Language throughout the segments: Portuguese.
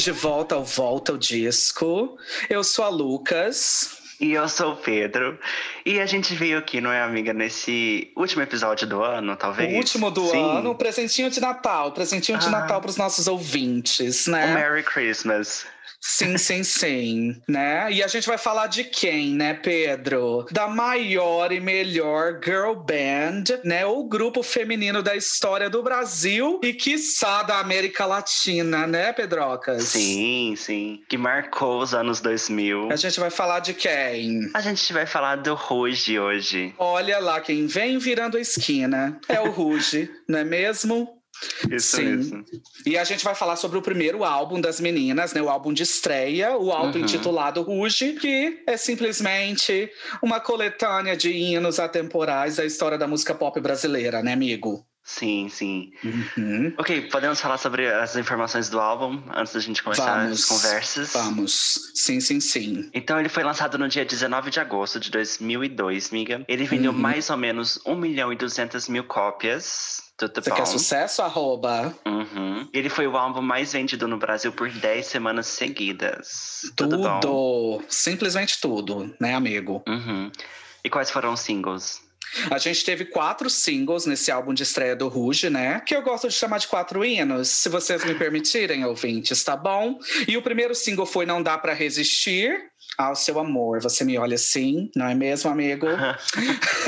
de volta ao Volta ao Disco. Eu sou a Lucas. E eu sou o Pedro. E a gente veio aqui, não é, amiga, nesse último episódio do ano, talvez? O último do Sim. ano, presentinho de Natal. Presentinho de Ah. Natal para os nossos ouvintes, né? O Merry Christmas. Sim, sim, sim, né? E a gente vai falar de quem, né, Pedro? Da maior e melhor girl band, né? O grupo feminino da história do Brasil e, quiçá, da América Latina, né, Pedrocas? Sim, sim. Que marcou os anos 2000. A gente vai falar de quem? A gente vai falar do Ruge hoje. Olha lá quem vem virando a esquina. É o Ruge, não é mesmo? Isso Sim. mesmo. E a gente vai falar sobre o primeiro álbum das meninas, né? O álbum de estreia, o álbum Uhum. intitulado Ruge, que é simplesmente uma coletânea de hinos atemporais da história da música pop brasileira, né, amigo? Sim, sim. Uhum. Ok, podemos falar sobre as informações do álbum antes da gente começar Vamos. as conversas? Vamos. Sim, sim, sim. Então ele foi lançado no dia 19 de agosto de 2002, miga. Ele vendeu Uhum. mais ou menos 1 milhão e 200 mil cópias. Tudo Você bom. quer sucesso? Arroba. Uhum. Ele foi o álbum mais vendido no Brasil por 10 semanas seguidas. Tudo, bom? Tudo. Simplesmente tudo, né, amigo? Uhum. E quais foram os singles? A gente teve quatro singles nesse álbum de estreia do Ruge, né? Que eu gosto de chamar de quatro hinos, se vocês me permitirem, ouvintes, tá bom? E o primeiro single foi Não Dá Pra Resistir. Ao seu amor, você me olha assim, não é mesmo, amigo?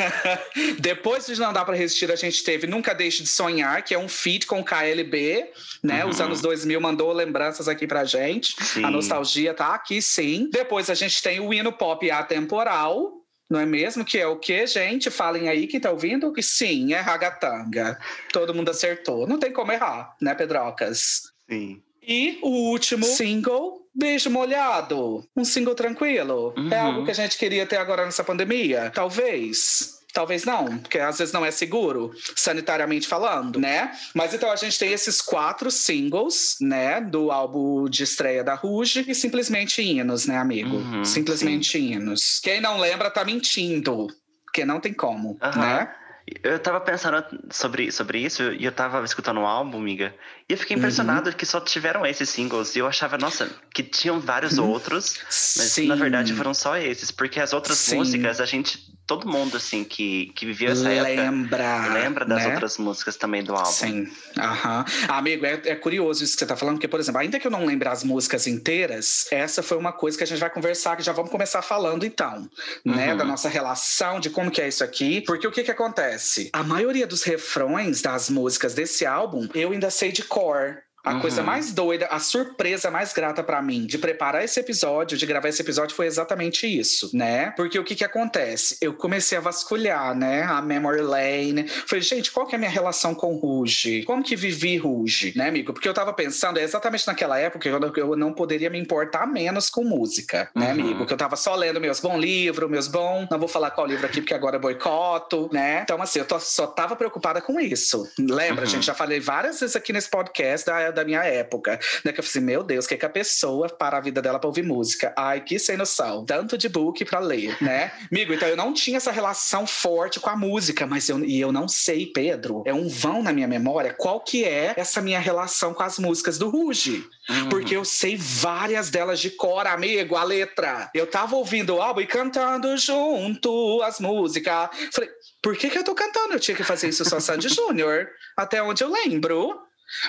Depois de Não Dá Pra Resistir, a gente teve Nunca Deixe de Sonhar, que é um feat com KLB, né? Uhum. Os anos 2000 mandou lembranças aqui pra gente. Sim. A nostalgia tá aqui, sim. Depois a gente tem o hino pop atemporal. Não é mesmo? Que é o que, gente? Falem aí, quem tá ouvindo? Que sim, é ragatanga. Todo mundo acertou. Não tem como errar, né, Pedrocas? Sim. E o último single, Beijo Molhado. Um single tranquilo. Uhum. É algo que a gente queria ter agora nessa pandemia? Talvez. Talvez não, porque às vezes não é seguro, sanitariamente falando, né? Mas então a gente tem esses quatro singles, né, do álbum de estreia da Ruge e simplesmente hinos, né, amigo? Uhum, simplesmente hinos. Quem não lembra tá mentindo, porque não tem como, Aham. né? Eu tava pensando sobre, sobre isso e eu tava escutando o álbum, amiga. E eu Uhum. fiquei impressionado que só tiveram esses singles. E eu achava, nossa, que tinham vários outros. Mas Uhum. Sim. na verdade foram só esses. Porque as outras Sim. músicas, a gente. Todo mundo, assim, que, que viveu essa época. lembra, Lembra das né? outras músicas também do álbum. Sim, aham. Amigo, é, é curioso isso que você tá falando, porque, por exemplo, ainda que eu não lembre as músicas inteiras, essa foi uma coisa que a gente vai conversar, que já vamos começar falando, então, né? Uhum. Da nossa relação, de como que é isso aqui. Porque o que que acontece? A maioria dos refrões das músicas desse álbum, eu ainda sei de cor. A Uhum. coisa mais doida, a surpresa mais grata pra mim de preparar esse episódio, de gravar esse episódio, foi exatamente isso, né? Porque o que que acontece? Eu comecei a vasculhar, né? A Memory Lane. Falei, gente, qual que é a minha relação com Ruge? Como que vivi Ruge, né, amigo? Porque eu tava pensando, é exatamente naquela época que eu não poderia me importar menos com música, né, Uhum. amigo? Que eu tava só lendo meus bons livros, meus bons. Não vou falar qual livro aqui, porque agora é boicoto, né? Então, assim, eu tô- só tava preocupada com isso. Lembra, Uhum. gente? Já falei várias vezes aqui nesse podcast da, da minha época, né? Que eu falei assim, meu Deus, o que, que a pessoa para a vida dela pra ouvir música? Ai, que sem noção. Tanto de book pra ler, né? Amigo, então eu não tinha essa relação forte com a música, mas eu, e eu não sei, Pedro, é um vão na minha memória, qual que é essa minha relação com as músicas do Ruge? Uhum. Porque eu sei várias delas de cor, amigo, a letra. Eu tava ouvindo o álbum e cantando junto as músicas. Falei, por que, que eu tô cantando? Eu tinha que fazer isso só Sandy Júnior. Até onde eu lembro.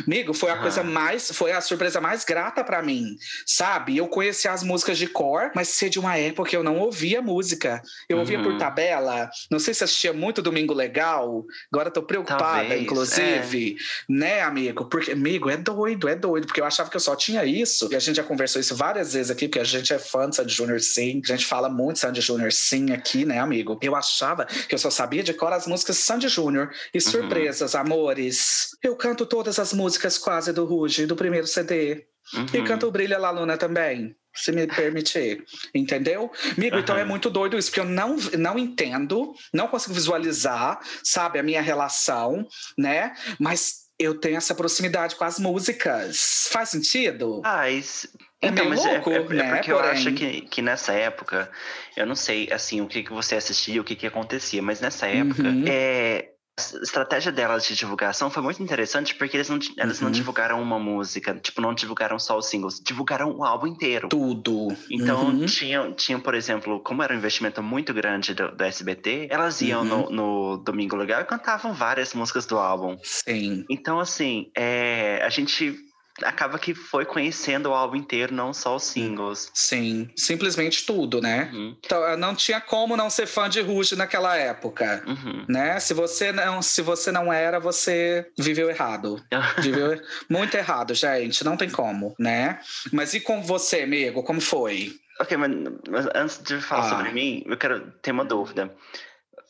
Amigo, foi a Ah. coisa mais, foi a surpresa mais grata pra mim, sabe? Eu conhecia as músicas de cor, mas ser de uma época que eu não ouvia música. Eu ouvia por Uhum. tabela. Não sei se assistia muito Domingo Legal. Agora tô preocupada, Talvez, inclusive, né, amigo? Porque, amigo, é doido, é doido, porque eu achava que eu só tinha isso. E a gente já conversou isso várias vezes aqui, porque a gente é fã de Sandy Júnior sim. A gente fala muito de Sandy Júnior sim aqui, né, amigo? Eu achava que eu só sabia de cor as músicas de Sandy Júnior. E surpresas, amores. Eu canto todas as músicas quase do Ruge, do primeiro CD. E Uhum. canto o Brilha La Luna também. Se me permitir. Entendeu? Amigo, então é Aham. muito doido isso, porque eu não, não entendo, não consigo visualizar, sabe, a minha relação, né? Mas eu tenho essa proximidade com as músicas. Faz sentido? Ah, isso... É Então, meio mas é- louco, é, é né? porque eu Porém- acho que, que nessa época, eu não sei assim o que, que você assistia, o que, que acontecia, mas nessa época Uhum. é, A estratégia delas de divulgação foi muito interessante porque eles não, elas uhum. não divulgaram uma música, tipo, não divulgaram só os singles, divulgaram o álbum inteiro. Tudo. Então, uhum. tinham, tinham, por exemplo, como era um investimento muito grande do, do SBT, elas iam uhum. no, no, Domingo Legal e cantavam várias músicas do álbum. Sim. Então, assim, é, a gente acaba que foi conhecendo o álbum inteiro, não só os singles. Sim, simplesmente tudo, né? Uhum. Então, não tinha como não ser fã de Ruge naquela época, uhum. né? Se você não, se você não era, você viveu errado. viveu muito errado, gente, não tem como, né? Mas e com você, amigo, como foi? Ok, mas, mas antes de falar ah. sobre mim, eu quero ter uma dúvida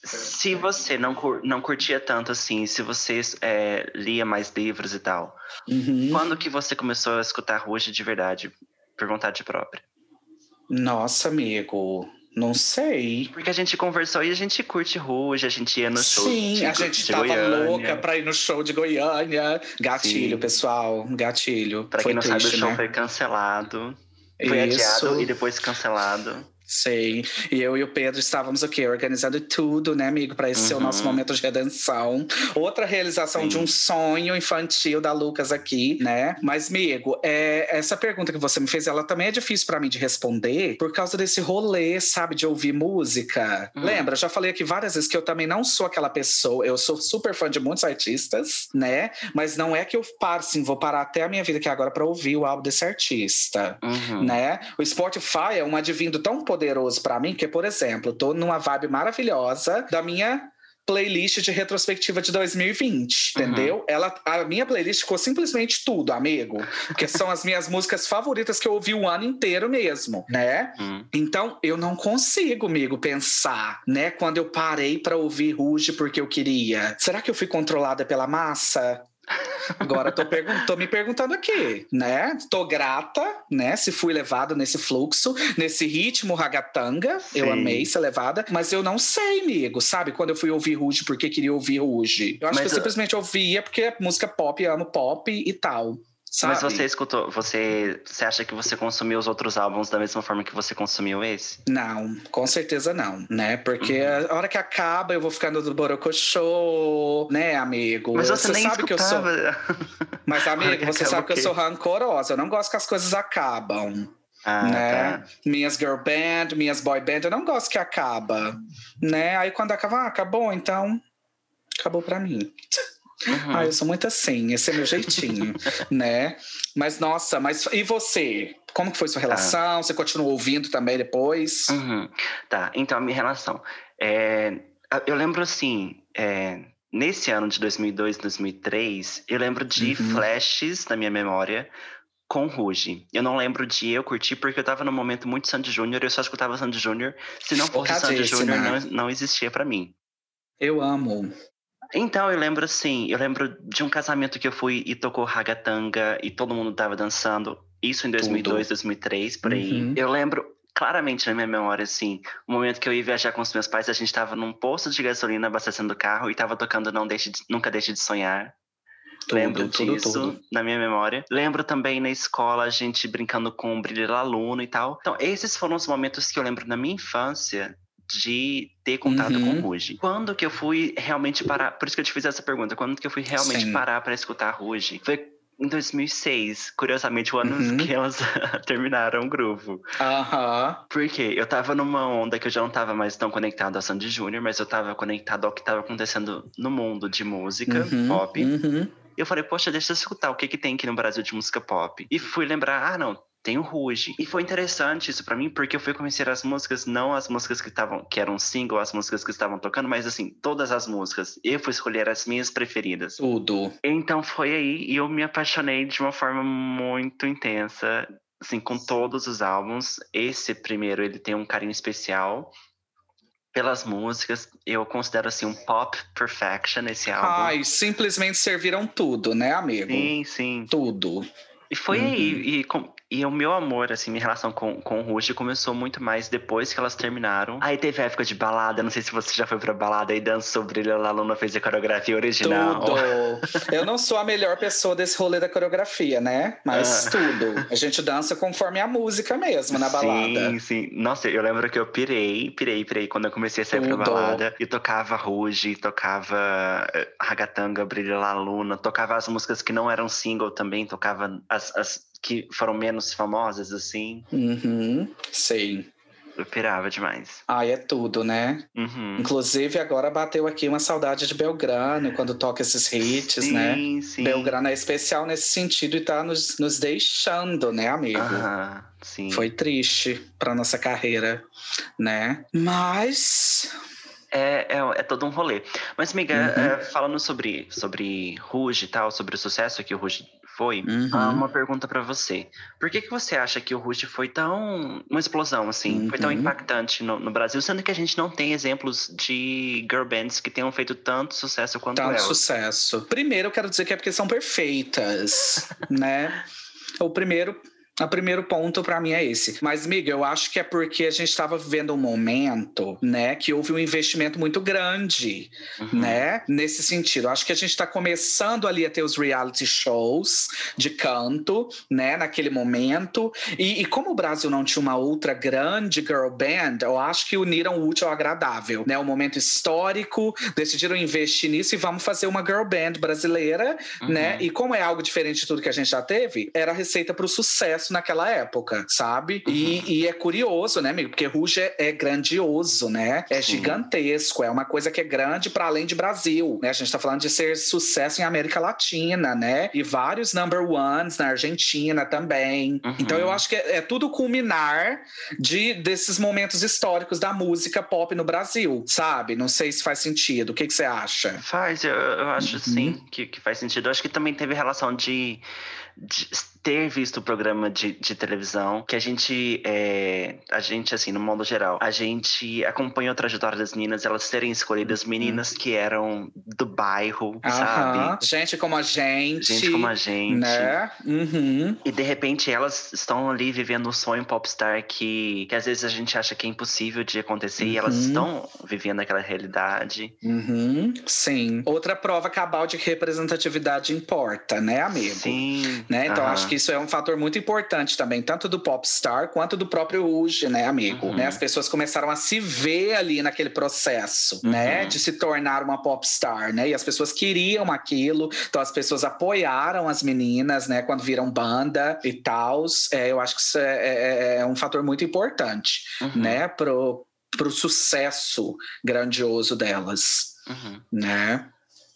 se você não, cur, não curtia tanto assim, se você é, lia mais livros e tal, uhum. quando que você começou a escutar Ruge de verdade, por vontade própria? Nossa, amigo, não sei. Porque a gente conversou e a gente curte Ruge, a gente ia no show. Sim, de, a gente de tava Goiânia. louca pra ir no show de Goiânia. Gatilho, Sim. pessoal, gatilho. Pra foi quem não triste, sabe, o show né? foi cancelado. Foi Isso. adiado e depois cancelado. Sei. E eu e o Pedro estávamos o quê? Organizando tudo, né, amigo? Para esse uhum. ser o nosso uhum. momento de redenção. Outra realização Sim. de um sonho infantil da Lucas aqui, né? Mas, amigo, é, essa pergunta que você me fez, ela também é difícil para mim de responder por causa desse rolê, sabe, de ouvir música. Uhum. Lembra? Já falei aqui várias vezes que eu também não sou aquela pessoa. Eu sou super fã de muitos artistas, né? Mas não é que eu paro, assim, vou parar até a minha vida aqui agora para ouvir o álbum desse artista, uhum. né? O Spotify é um advindo tão poderoso para mim, que, por exemplo, eu tô numa vibe maravilhosa da minha playlist de retrospectiva de 2020, uhum. entendeu? Ela, a minha playlist ficou simplesmente tudo, amigo. Porque são as minhas músicas favoritas que eu ouvi o ano inteiro mesmo, né? Uhum. Então, eu não consigo, amigo, pensar, né? Quando eu parei para ouvir Ruge porque eu queria. Será que eu fui controlada pela massa? Agora tô, tô, me perguntando aqui, né? Tô grata, né? Se fui levada nesse fluxo, nesse ritmo ragatanga. Sim. Eu amei ser levada, mas eu não sei, amigo, sabe? Quando eu fui ouvir Ruge, porque queria ouvir Ruge. Eu acho mas que eu, eu simplesmente ouvia porque é música pop, amo pop e tal. Sabe? Mas você escutou, você, você acha que você consumiu os outros álbuns da mesma forma que você consumiu esse? Não, com certeza não, né? Porque uhum. a hora que acaba eu vou ficando do Borocochô, né, amigo? Mas você, você nem sabe escutava. que eu sou. Mas, amigo, você sabe que eu sou rancorosa, eu não gosto que as coisas acabam. Ah, né? Tá. Minhas girl band, minhas boy band, eu não gosto que acaba, né? Aí quando acaba, ah, acabou, então acabou para mim. Uhum. Ah, eu sou muito assim, esse é meu jeitinho, né? Mas nossa, mas e você? Como que foi sua tá. relação? Você continuou ouvindo também depois? Uhum. Tá, então a minha relação. É, eu lembro assim, é, nesse ano de 2002, 2003, eu lembro de uhum. flashes na minha memória com Ruge. Eu não lembro de eu curtir porque eu tava num momento muito Sandy Júnior, eu só escutava Sandy Júnior. Se não fosse Sandy Júnior, não, não existia para mim. Eu amo. Então, eu lembro assim, eu lembro de um casamento que eu fui e tocou ragatanga e todo mundo tava dançando. Isso em 2002, Tudo. 2003, por aí. Uhum. Eu lembro claramente na minha memória, assim, o momento que eu ia viajar com os meus pais, a gente tava num posto de gasolina abastecendo o carro e tava tocando Não Deixe de, Nunca Deixe de Sonhar. Tudo, Lembro tudo, disso tudo. na minha memória. Lembro também na escola a gente brincando com o brilho aluno e tal. Então, esses foram os momentos que eu lembro na minha infância de ter contato uhum. com Ruge. Quando que eu fui realmente parar? Por isso que eu te fiz essa pergunta. Quando que eu fui realmente Sim. parar para escutar Ruge? Foi em 2006, curiosamente, o ano uhum. que elas terminaram o grupo. Aham. Uhum. Porque eu tava numa onda que eu já não tava mais tão conectado a Sandy Júnior, mas eu tava conectado ao que tava acontecendo no mundo de música uhum. pop. Uhum. E eu falei, poxa, deixa eu escutar o que, que tem aqui no Brasil de música pop. E fui lembrar, ah, não, tem o Ruge. E foi interessante isso para mim, porque eu fui conhecer as músicas, não as músicas que estavam, que eram single, as músicas que estavam tocando, mas assim, todas as músicas. Eu fui escolher as minhas preferidas. Tudo. Então foi aí e eu me apaixonei de uma forma muito intensa, assim, com todos os álbuns. Esse primeiro, ele tem um carinho especial pelas músicas. Eu considero assim um pop perfection esse álbum. Ai, simplesmente serviram tudo, né, amigo? Sim, sim. Tudo. E foi uhum. aí, e com, E o meu amor, assim, minha relação com, com o Ruge começou muito mais depois que elas terminaram. Aí teve a época de balada, não sei se você já foi pra balada e dançou Brilha La Luna, fez a coreografia original. Tudo! Eu não sou a melhor pessoa desse rolê da coreografia, né? Mas ah. tudo. A gente dança conforme a música mesmo, na balada. Sim, sim. Nossa, eu lembro que eu pirei, pirei, pirei quando eu comecei a sair tudo. pra balada. E tocava Ruge, tocava eh, Ragatanga, Brilha La Luna, tocava as músicas que não eram single também, tocava as, as que foram menos famosas, assim. Uhum, sei. Eu pirava demais. Ai, é tudo, né? Uhum. Inclusive, agora bateu aqui uma saudade de Belgrano quando toca esses hits, sim, né? Sim, sim. Belgrano é especial nesse sentido e tá nos, nos deixando, né, amigo? Uhum, sim. Foi triste pra nossa carreira, né? Mas é, é, é, todo um rolê. Mas, amiga, uhum. é, falando sobre, sobre Ruge e tal, sobre o sucesso que o Ruge foi, uhum. Ah, uma pergunta para você. Por que, que você acha que o Ruge foi tão. uma explosão, assim? Uhum. Foi tão uhum. impactante no, no, Brasil, sendo que a gente não tem exemplos de girl bands que tenham feito tanto sucesso quanto tanto ela? Tanto sucesso. Primeiro, eu quero dizer que é porque são perfeitas, né? O primeiro o primeiro ponto para mim é esse. Mas, Miguel, eu acho que é porque a gente estava vivendo um momento, né, que houve um investimento muito grande, uhum. né, nesse sentido. Eu acho que a gente está começando ali a ter os reality shows de canto, né, naquele momento. E, e, como o Brasil não tinha uma outra grande girl band, eu acho que uniram o útil ao agradável, né, um momento histórico, decidiram investir nisso e vamos fazer uma girl band brasileira, uhum. né? E como é algo diferente de tudo que a gente já teve, era a receita para o sucesso sucesso naquela época, sabe? Uhum. E, e, é curioso, né, amigo? Porque Ruge é, é grandioso, né? É gigantesco, é uma coisa que é grande para além de Brasil, né? A gente tá falando de ser sucesso em América Latina, né? E vários number ones na Argentina também. Uhum. Então eu acho que é, é, tudo culminar de desses momentos históricos da música pop no Brasil, sabe? Não sei se faz sentido. O que, que você acha? Faz, eu, eu acho uhum. sim que, que faz sentido. Eu acho que também teve relação de de ter visto o programa de, de televisão, que a gente, é, a gente, assim, no modo geral, a gente acompanhou a trajetória das meninas, elas terem escolhido as meninas que eram do bairro, sabe? Gente como a gente. Gente como a gente. Né? Uhum. E de repente elas estão ali vivendo um sonho popstar que, que às vezes a gente acha que é impossível de acontecer uhum. e elas uhum. estão vivendo aquela realidade. Uhum. Sim. Outra prova cabal de que representatividade importa, né, amigo? Sim. Né? Então, uhum. acho que isso é um fator muito importante também, tanto do popstar quanto do próprio Uge, né, amigo? Uhum. Né? As pessoas começaram a se ver ali naquele processo, né, uhum. né, de se tornar uma popstar, né? E as pessoas queriam aquilo, então as pessoas apoiaram as meninas, né, quando viram banda e tal. É, eu acho que isso é, é, é um fator muito importante, uhum. né, pro, pro sucesso grandioso delas, uhum. né?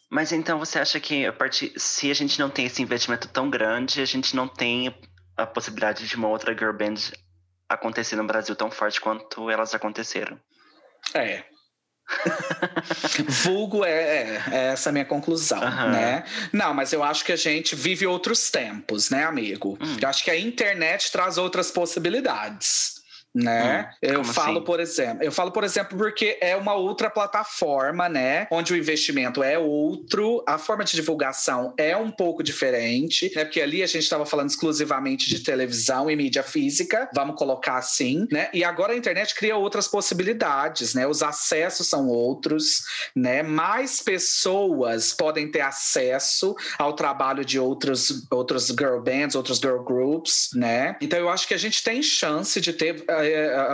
Mas então você acha que a partir, se a gente não tem esse investimento tão grande, a gente não tem a possibilidade de uma outra girl band acontecer no Brasil tão forte quanto elas aconteceram? É. Vulgo é, é, é, essa minha conclusão, uhum. né? Não, mas eu acho que a gente vive outros tempos, né, amigo? Hum. Eu acho que a internet traz outras possibilidades né? Hum, eu falo, assim? por exemplo, eu falo, por exemplo, porque é uma outra plataforma, né? Onde o investimento é outro, a forma de divulgação é um pouco diferente, né? Porque ali a gente estava falando exclusivamente de televisão e mídia física, vamos colocar assim, né? E agora a internet cria outras possibilidades, né? Os acessos são outros, né? Mais pessoas podem ter acesso ao trabalho de outros, outros girl bands, outros girl groups, né? Então eu acho que a gente tem chance de ter é,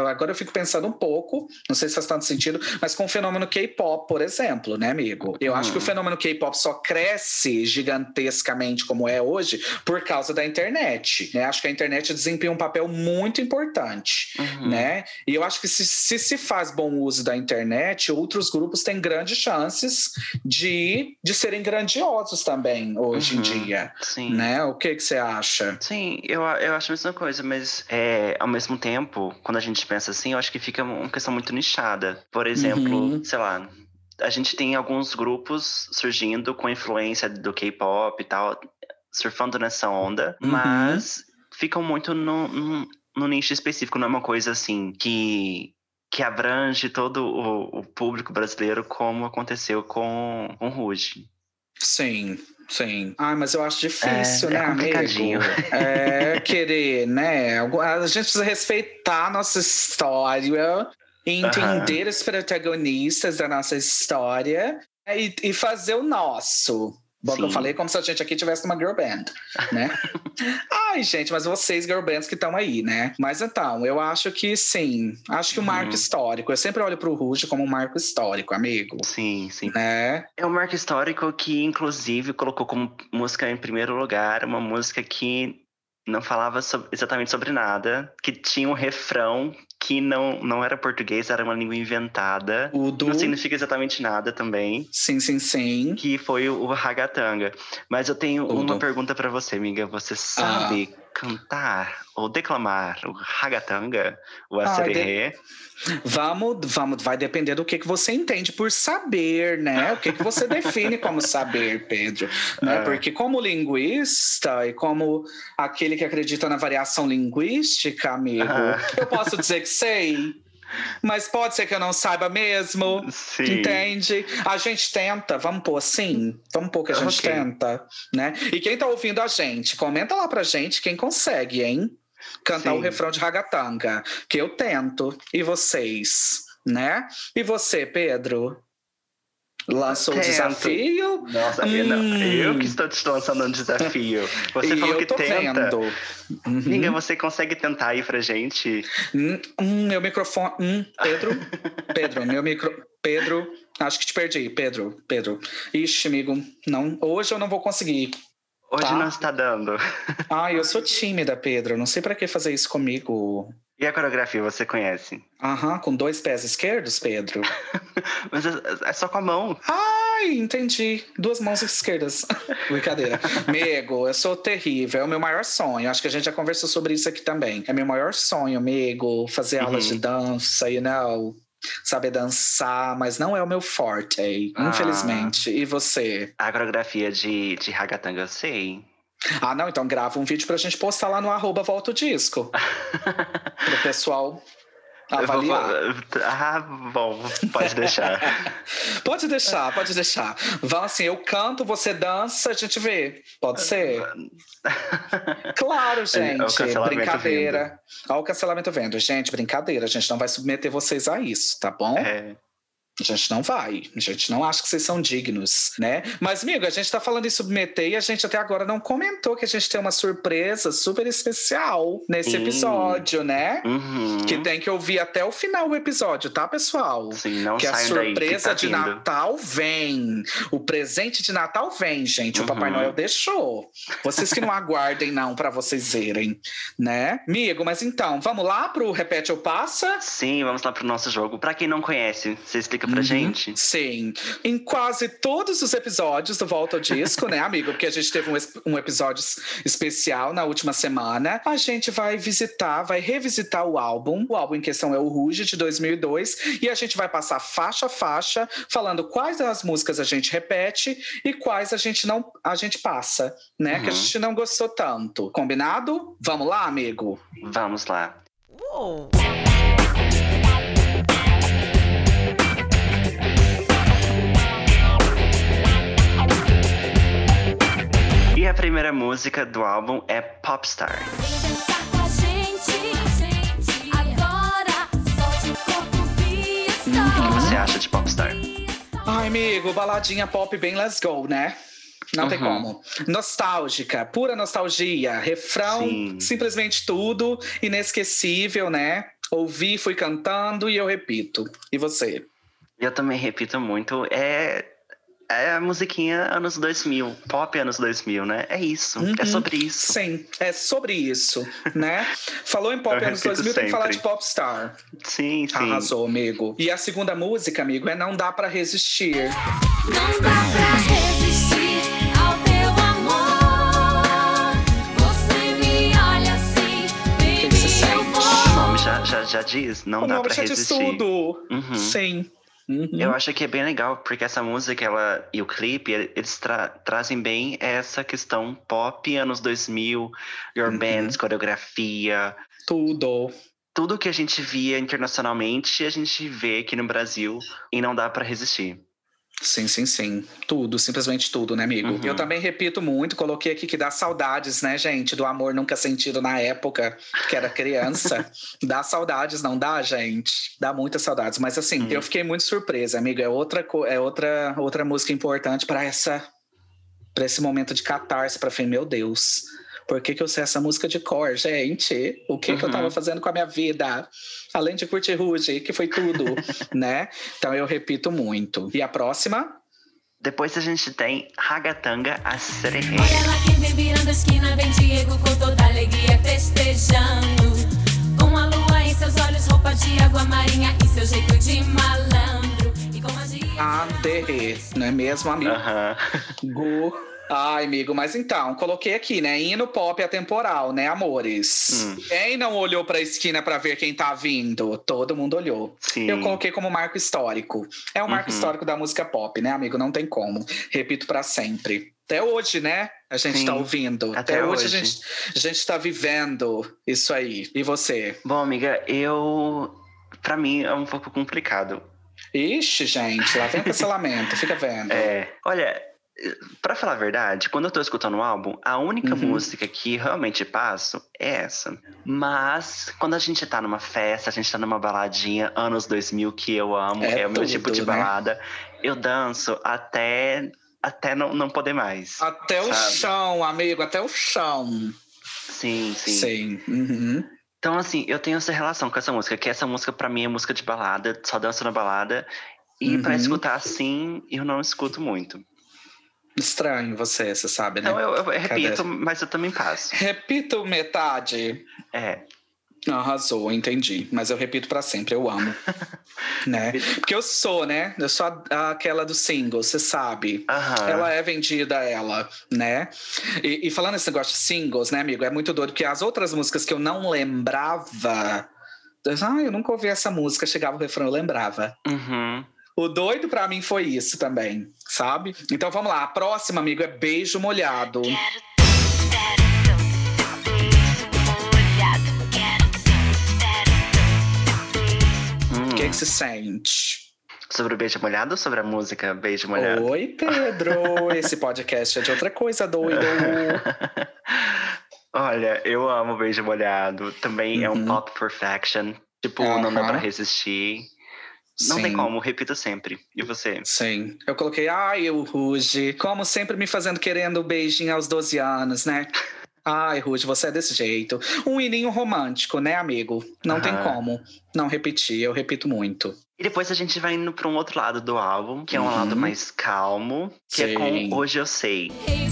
agora eu fico pensando um pouco, não sei se faz tanto sentido, mas com o fenômeno K-pop, por exemplo, né, amigo? Eu hum. acho que o hum. fenômeno K-pop só cresce gigantescamente como é hoje por causa da internet, né? Acho que a internet desempenha um papel muito importante, uhum. né? E eu acho que se, se, se faz bom uso da internet, outros grupos têm grandes chances de, de serem grandiosos também hoje uhum. em dia, Sim. né? O que que você acha? Sim, eu, eu acho a mesma coisa, mas é, ao mesmo tempo, quando a gente pensa assim, eu acho que fica uma questão muito nichada. Por exemplo, uhum. sei lá, a gente tem alguns grupos surgindo com influência do K-pop e tal, surfando nessa onda, uhum. mas ficam muito no, no, no, nicho específico, não é uma coisa assim que. Que abrange todo o, o público brasileiro, como aconteceu com, com Ruge. Sim. Sim. Ah, mas eu acho difícil, é, né, é amigo? É, querer, né? A gente precisa respeitar a nossa história, entender uhum. os protagonistas da nossa história e, e fazer o nosso. Bom, eu falei como se a gente aqui tivesse uma girl band, né? Ai, gente, mas vocês, girl bands que estão aí, né? Mas então, eu acho que sim. Acho que o um marco uhum. histórico. Eu sempre olho pro Ruge como um marco histórico, amigo. Sim, sim. Né? É um marco histórico que, inclusive, colocou como música em primeiro lugar uma música que não falava exatamente sobre nada, que tinha um refrão que não, não era português, era uma língua inventada. O do... Não significa exatamente nada também. Sim, sim, sim. Que foi o, Ragatanga. Mas eu tenho Tudo. uma pergunta para você, amiga. Você sabe ah. Cantar ou declamar o Ragatanga, o Acererê? De... Vamos, vamos, vai depender do que, que você entende por saber, né? O que, que você define como saber, Pedro. Né? É. Porque como linguista e como aquele que acredita na variação linguística, amigo, eu posso dizer que sei. Mas pode ser que eu não saiba mesmo. Sim. Entende? A gente tenta, vamos pôr assim. Vamos pôr que a gente okay. tenta, né? E quem tá ouvindo a gente, comenta lá pra gente quem consegue, hein? cantar Sim. o refrão de ragatanga, que eu tento. E vocês, né? E você, Pedro? Lançou o desafio? Nossa, hum. eu, não, eu que estou te lançando um desafio. Você falou que tenta. Uhum. você consegue tentar aí pra gente? Hum, hum, meu microfone. Hum, Pedro? Pedro, meu micro. Pedro, acho que te perdi. Pedro, Pedro. Ixi, amigo, não. Hoje eu não vou conseguir. Hoje tá? não está dando. Ah, eu sou tímida, Pedro. Não sei para que fazer isso comigo. E a coreografia, você conhece? Aham, com dois pés esquerdos, Pedro? Mas é, é, só com a mão. Ai, entendi. Duas mãos esquerdas. Brincadeira. Mego, eu sou terrível. É o meu maior sonho. Acho que a gente já conversou sobre isso aqui também. É meu maior sonho, Mego. Fazer uhum. aulas de dança, you know saber dançar, mas não é o meu forte, ah. infelizmente. E você? A coreografia de, de Ragatanga eu sei. Ah, não, então grava um vídeo pra gente postar lá no arroba Volta o Disco. pro pessoal avaliar. Vou... Ah, bom, pode deixar. pode deixar, pode deixar. Vão assim, eu canto, você dança, a gente vê. Pode ser? claro, gente. É brincadeira. Vindo. Olha o cancelamento vendo. Gente, brincadeira. A gente não vai submeter vocês a isso, tá bom? É. A gente não vai, a gente não acha que vocês são dignos, né? Mas, amigo, a gente tá falando em submeter e a gente até agora não comentou que a gente tem uma surpresa super especial nesse episódio, né? Uhum. Que tem que ouvir até o final do episódio, tá, pessoal? Sim, não Que a surpresa que tá de Natal vem. O presente de Natal vem, gente. Uhum. O Papai Noel deixou. Vocês que não aguardem, não, para vocês verem, né? Amigo, mas então, vamos lá pro Repete ou Passa? Sim, vamos lá pro nosso jogo. Para quem não conhece, você explica explica pra uhum. gente? Sim. Em quase todos os episódios do Volta ao Disco, né, amigo? Porque a gente teve um, um episódio especial na última semana. A gente vai visitar, vai revisitar o álbum. O álbum em questão é o Ruge, de 2002. E a gente vai passar faixa a faixa, falando quais das músicas a gente repete e quais a gente não a gente passa, né? Uhum. Que a uhum. gente não gostou tanto. Combinado? Vamos lá, amigo? Vamos lá. Uou. E a primeira música do álbum é Popstar. O que você acha de Popstar? Ai, amigo, baladinha pop bem let's go, né? Não uhum. tem como. Nostálgica, pura nostalgia. Refrão, Sim. simplesmente tudo. Inesquecível, né? Ouvi, fui cantando e eu repito. E você? Eu também repito muito. É é a musiquinha anos 2000, pop anos 2000, né? É isso, é uhum, é sobre isso. Sim, é sobre isso, né? Falou em pop anos 2000, sempre. tem que falar de popstar. Sim, sim. Arrasou, amigo. E a segunda música, amigo, é Não Dá Pra Resistir. Não dá pra resistir ao teu amor Você me olha assim, baby, que que eu vou O nome já, já, já diz, Não o Dá Pra Resistir. O nome já diz tudo. Uhum. Sim. Uhum. Eu acho que é bem legal, porque essa música ela, e o clipe, eles tra trazem bem essa questão pop, anos 2000, your uhum. bands, coreografia. Tudo. Tudo que a gente via internacionalmente, a gente vê aqui no Brasil e não dá para resistir. Sim, sim, sim. Tudo, simplesmente tudo, né, amigo? Uhum. Eu também repito muito, coloquei aqui que dá saudades, né, gente, do amor nunca sentido na época que era criança. dá saudades, não dá, gente? Dá muitas saudades. Mas assim, Uhum. eu fiquei muito surpresa, amigo. É outra, é outra, outra música importante para essa, para esse momento de catarse, para falar, meu Deus. Por que, que eu sei essa música de cor, gente? O que, que eu Uhum. tava fazendo com a minha vida? Além de curtir Ruge, que foi tudo, né? Então eu repito muito. E a próxima? Depois a gente tem Ragatanga a Sererê. Olha lá quem vem virando a esquina, vem Diego com toda alegria festejando. Com a lua em seus olhos, roupa de água marinha e seu jeito de malandro. E com magia. ADE, não é mesmo, amigo? Aham. Gu. Ai, amigo, mas então, coloquei aqui, né? Hino pop atemporal, né, amores? Hum. Quem não olhou pra esquina pra ver quem tá vindo? Todo mundo olhou. Sim. Eu coloquei como marco histórico. É o marco Uhum. histórico da música pop, né, amigo? Não tem como. Repito pra sempre. Até hoje, né? A gente Sim, tá ouvindo. até hoje, hoje. A, gente, a gente tá vivendo isso aí. E você? Bom, amiga, eu. Pra mim é um pouco complicado. Ixi, gente, lá vem o cancelamento. Fica vendo. É. Olha, pra falar a verdade, quando eu tô escutando o álbum, a única Uhum. música que realmente passo é essa. Mas quando a gente tá numa festa, a gente tá numa baladinha, anos 2000, que eu amo, É é, o meu tipo de né? balada, eu danço até. Até não, não poder mais. Até o sabe? chão, amigo, até o chão. Sim, sim. Sim. Uhum. Então, assim, eu tenho essa relação com essa música, que essa música pra mim é música de balada, só danço na balada. E pra Uhum. escutar assim, eu não escuto muito. Estranho você, você sabe, né? Então eu, eu repito, mas eu também passo. Repito metade. É. Arrasou, entendi. Mas eu repito pra sempre, eu amo. né? Porque eu sou, né? Eu sou a- aquela do single, você sabe. Aham. Ela é vendida, ela, né? E, e falando esse negócio de singles, né, amigo? É muito doido, porque as outras músicas que eu não lembrava. Ah, eu nunca ouvi essa música, chegava o refrão, eu lembrava. Uhum. O doido pra mim foi isso também, sabe? Então vamos lá, a próxima, amigo, é Beijo Molhado. Quero. O que, que se sente? Sobre o beijo molhado ou sobre a música Beijo Molhado? Oi, Pedro! Esse podcast é de outra coisa, doido. Olha, eu amo Beijo Molhado. Também é um Uhum. pop perfection. Tipo, não dá pra resistir. Não tem Sim. como, repito sempre. E você? Sim. Eu coloquei, ai, eu Ruge, como sempre me fazendo querendo um beijinho aos 12 anos, né? Ai, Ruge, você é desse jeito. Um hininho romântico, né, amigo? Não tem como não repetir, eu repito muito. E depois a gente vai indo pra um outro lado do álbum, que é um Uhum. lado mais calmo, que é Sim. com Hoje Eu Sei. Hey,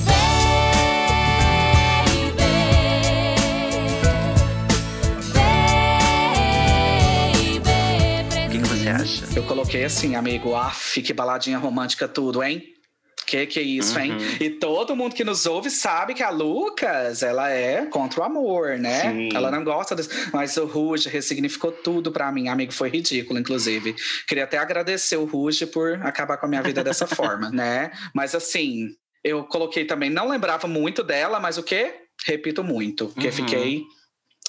acha? Eu coloquei assim, amigo, af, que baladinha romântica tudo, hein? Que que é isso, hein? Uhum. E todo mundo que nos ouve sabe que a Lucas, ela é contra o amor, né? Sim. Ela não gosta desse... Mas o Ruge ressignificou tudo pra mim, amigo. Foi ridículo, inclusive. Queria até agradecer o Ruge por acabar com a minha vida dessa forma, né? Mas assim, eu coloquei também, não lembrava muito dela, mas o quê? Repito muito, porque Uhum. fiquei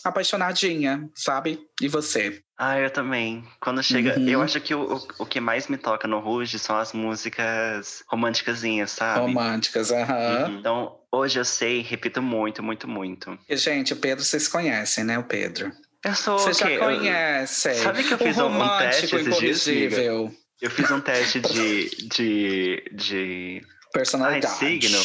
apaixonadinha, sabe? E você? Ah, eu também. Quando chega. Uhum. Eu acho que o, o, o que mais me toca no Rouge são as músicas românticazinhas, sabe? Românticas, aham. Uhum. Então, hoje eu sei, repito muito, muito, muito. E, Gente, o Pedro, vocês conhecem, né? O Pedro. Eu sou. Quê? já conhecem. Sabe que eu fiz um- um teste esses dias, amiga? incorrigível. Eu fiz um teste de. de. de. Personalidade. Ai, signo.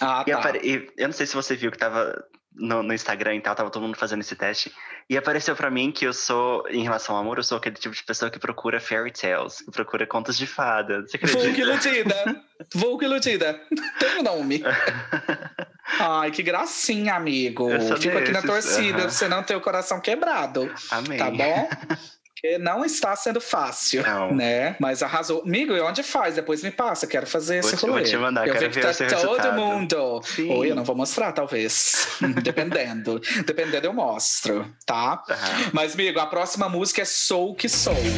Ah, tá. e eu não sei se você viu que tava no, no Instagram e tal, tava todo mundo fazendo esse teste. E apareceu pra mim que eu sou, em relação ao amor, eu sou aquele tipo de pessoa que procura fairy tales, que procura contos de fadas. Você acredita? iludida. Vulgo iludida. Tem um nome. Ai, que gracinha, amigo. Fico aqui na desses, torcida pra você não ter o coração quebrado. Amém. Tá bom? Porque não está sendo fácil, Não. né? Mas arrasou. Amigo, e onde faz? Depois me passa, quero fazer Vou esse te- vou rolê. te mandar, eu quero ver tá todo resultado. mundo. Sim. Ou eu não vou mostrar, talvez. Dependendo. Dependendo, eu mostro, tá? Tá. Mas, amigo, a próxima música é Sou o que Sou. Sou que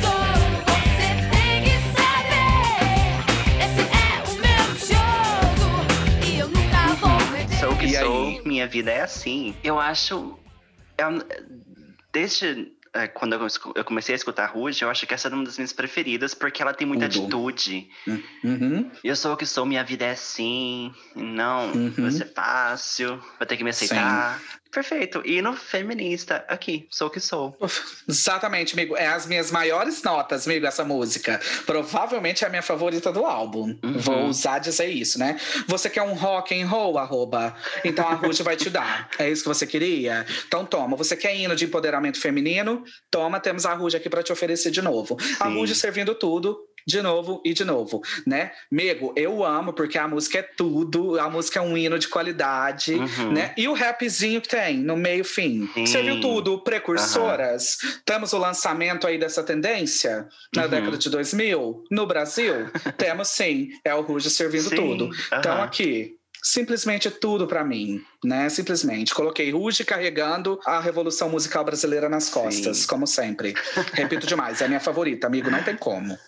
sou, você tem que saber. Esse é o meu jogo e eu nunca vou perder. Sou o que E sou, aí? minha vida é assim. Eu acho. é um- desde é, quando eu, comecei a escutar Ruge, eu acho que essa é uma das minhas preferidas, porque ela tem muita Tudo. atitude. Uhum. Eu sou o que sou, minha vida é assim. Não, Uhum. vai ser fácil, vai ter que me aceitar. Perfeito. E no feminista, aqui, sou o que sou. Exatamente, amigo. É as minhas maiores notas, amigo, essa música. Provavelmente é a minha favorita do álbum. Uhum. Vou usar dizer isso, né? Você quer um rock and roll, arroba? Então a Ruge vai te dar. É isso que você queria? Então toma. Você quer hino de empoderamento feminino? Toma, temos a Ruge aqui para te oferecer de novo. A Sim. Ruge servindo tudo. De novo e de novo, né? Mego, eu amo porque a música é tudo, a música é um hino de qualidade, Uhum. né? E o rapzinho que tem no meio fim. Sim. Serviu tudo, precursoras. Temos o lançamento aí dessa tendência na Uhum. década de 2000 no Brasil. Temos sim, é o Ruge servindo Sim, tudo. Então aqui, simplesmente tudo pra mim, né? Simplesmente coloquei Ruge carregando a revolução musical brasileira nas costas, Sim. como sempre. Repito demais, é a minha favorita, amigo, não tem como.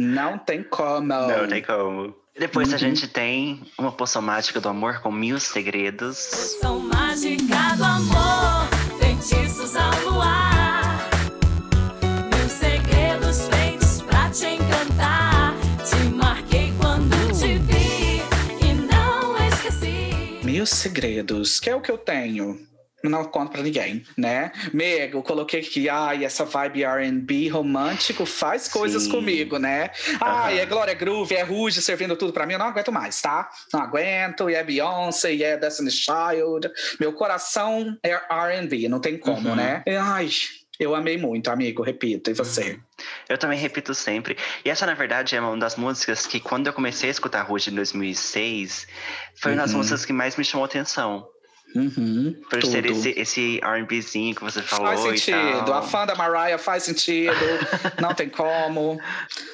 Não tem como. Não tem como. Depois Uhum. a gente tem uma poção mágica do amor com mil segredos. São mágica do amor, feitiços ao luar. Mil segredos feitos pra te encantar. Te marquei quando te vi e não esqueci. Mil segredos, que é o que eu tenho. Não conto pra ninguém, né? Meg, eu coloquei aqui, ai, essa vibe R&B romântico faz coisas Sim. comigo, né? Ai, Aham. é Glória Groove, é Ruge servindo tudo pra mim, eu não aguento mais, tá? Não aguento, e é Beyoncé, e é Destiny Child. Meu coração é R&B, não tem como, Uhum. né? E, Ai, eu amei muito, amigo, repito, e você? Eu também repito sempre. E essa, na verdade, é uma das músicas que, quando eu comecei a escutar Ruge em 2006, foi uma das Uhum. músicas que mais me chamou atenção. Uhum, Por ser tudo. esse, esse R&Bzinho que você falou Faz e sentido. tal. A fã da Mariah faz sentido. não tem como.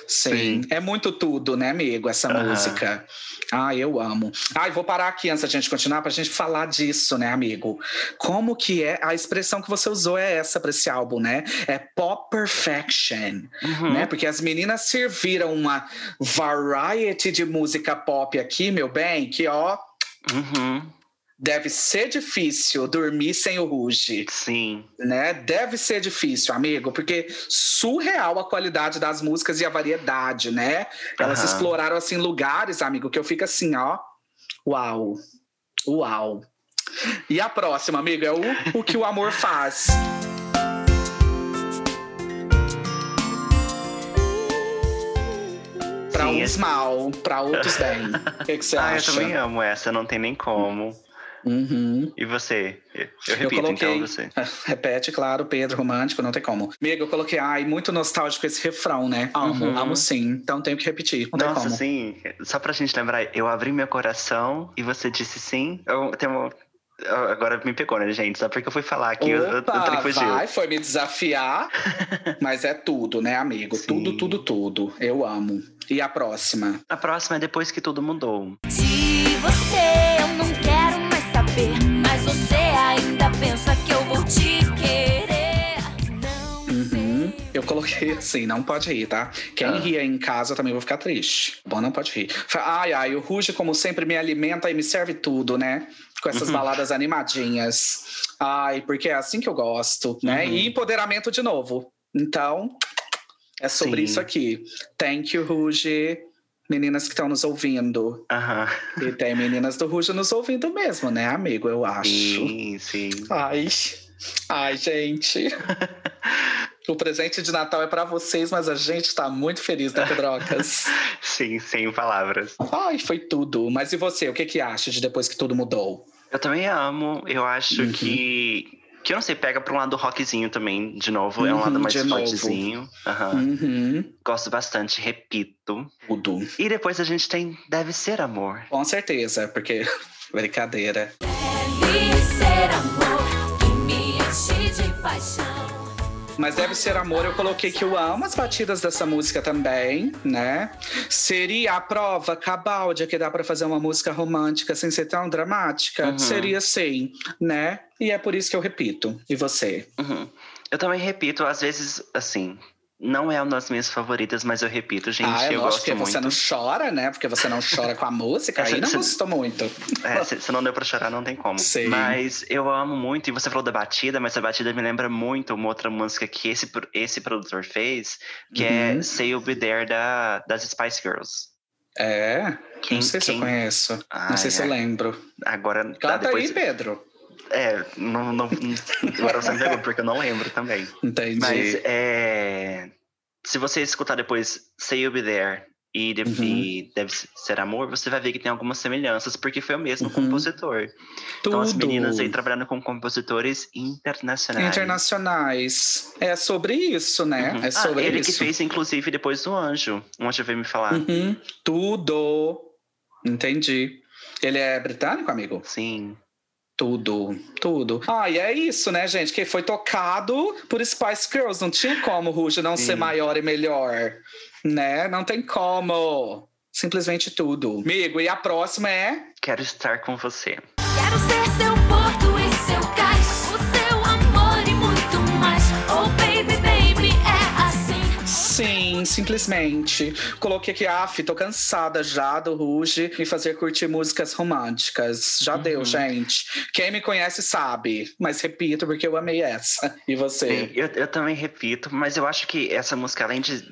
Sim. Sim. É muito tudo, né, amigo? Essa Aham. música. Ai, eu amo. Ai, vou parar aqui antes da gente continuar pra gente falar disso, né, amigo? Como que é a expressão que você usou é essa pra esse álbum, né? É pop perfection, Uhum. né? Porque as meninas serviram uma variety de música pop aqui, meu bem, que ó, Uhum. Deve ser difícil dormir sem o Ruge Sim. né? Deve ser difícil, amigo, porque surreal a qualidade das músicas e a variedade, né? Elas Aham. exploraram assim lugares, amigo, que eu fico assim, ó, uau, uau. E a próxima, amigo, é o, o que o amor faz. Sim, uns esse- mal, pra outros bem. O que, que você Ah, eu acha? também amo essa, não tem nem como. Uhum. E você? Eu, eu Eu repito, coloquei. então, você. Repete, claro, Pedro, romântico, não tem como. Amigo, eu coloquei, ai, muito nostálgico esse refrão, né? Amo, Uhum. amo sim. Então tenho que repetir, não tem Nossa, como. sim. Só pra gente lembrar, eu abri meu coração e você disse sim. Eu tenho uma... Agora me pegou, né, gente? Só porque eu fui falar aqui, eu, eu, eu Opa, tenho que fugir. vai, foi me desafiar. mas é tudo, né, amigo? Sim. Tudo, tudo, tudo. Eu amo. E a próxima? A próxima é depois que tudo mudou. De você eu não mais saber. Mas você ainda pensa que eu vou te querer. Não Uhum. Eu coloquei assim, não pode rir, tá? Quem Ah. ri aí em casa eu também vou ficar triste. Bom, não pode rir. Ai, ai, o Ruge, como sempre, me alimenta e me serve tudo, né? Com essas Uhum. baladas animadinhas. Ai, porque é assim que eu gosto, né? Uhum. E empoderamento de novo. Então, é sobre Sim. isso aqui. Thank you, Ruge. Meninas que estão nos ouvindo. Aham. E tem meninas do Ruge nos ouvindo mesmo, né, amigo? Eu acho. Sim, sim. Ai, ai, gente. O presente de Natal é pra vocês, mas a gente tá muito feliz, né, Pedrocas? Sim, sem palavras. Ai, foi tudo. Mas e você, o que que acha de depois que tudo mudou? Eu também amo. Eu acho Uhum. que. Que eu não sei, pega pra um lado rockzinho também, de novo. é um Uhum, lado mais de novo. fortezinho. Aham. Uhum, Gosto bastante, repito. tudo. E depois a gente tem Deve Ser Amor. Com certeza, porque brincadeira. Deve ser amor que me enche de paixão. Mas deve ser amor, eu coloquei que eu amo as batidas dessa música também, né? Seria a prova cabal de que dá pra fazer uma música romântica sem ser tão dramática? Uhum. Seria sim, né? E é por isso que eu repito. E você? Uhum. Eu também repito, às vezes, assim, Não é uma das minhas favoritas, mas eu repito, gente, ah, é eu gosto que muito. você não chora, né? Porque você não chora com a música, É, aí não gostou muito. É, se, se não deu pra chorar, não tem como. Sim. Mas eu amo muito, e você falou da batida, mas a batida me lembra muito uma outra música que esse, esse produtor fez, que Uhum. é Say You'll Be There da, das Spice Girls. É, Quem- não sei se eu quem- conheço. Ai, não sei se eu lembro. Agora, tá, Canta depois... aí, Pedro. É, não, não, agora você me pegou, porque eu não lembro também. Entendi. Mas é, se você escutar depois Say You'll Be There e, de- Uhum. e Deve Ser Amor, você vai ver que tem algumas semelhanças, porque foi o mesmo Uhum. compositor. Tudo. Então as meninas aí trabalhando com compositores internacionais. Internacionais. É sobre isso, né? Uhum. É Ah, sobre ele isso. que fez, inclusive, depois do Anjo. O Anjo veio me falar. Uhum. Tudo. Entendi. Ele é britânico, amigo? Sim. Tudo, tudo. Ah, e é isso, né, gente? Que foi tocado por Spice Girls. Não tinha como o Ruge não Sim. ser maior e melhor, né? Não tem como. Simplesmente tudo. Amigo, e a próxima é Quero estar com você. Quero ser seu simplesmente. Coloquei aqui, af, tô cansada já do Ruge me fazer curtir músicas românticas. Já deu, Uhum. gente. Quem me conhece sabe, mas repito porque eu amei essa. E você? Sim, eu, eu também repito, mas eu acho que essa música, além de.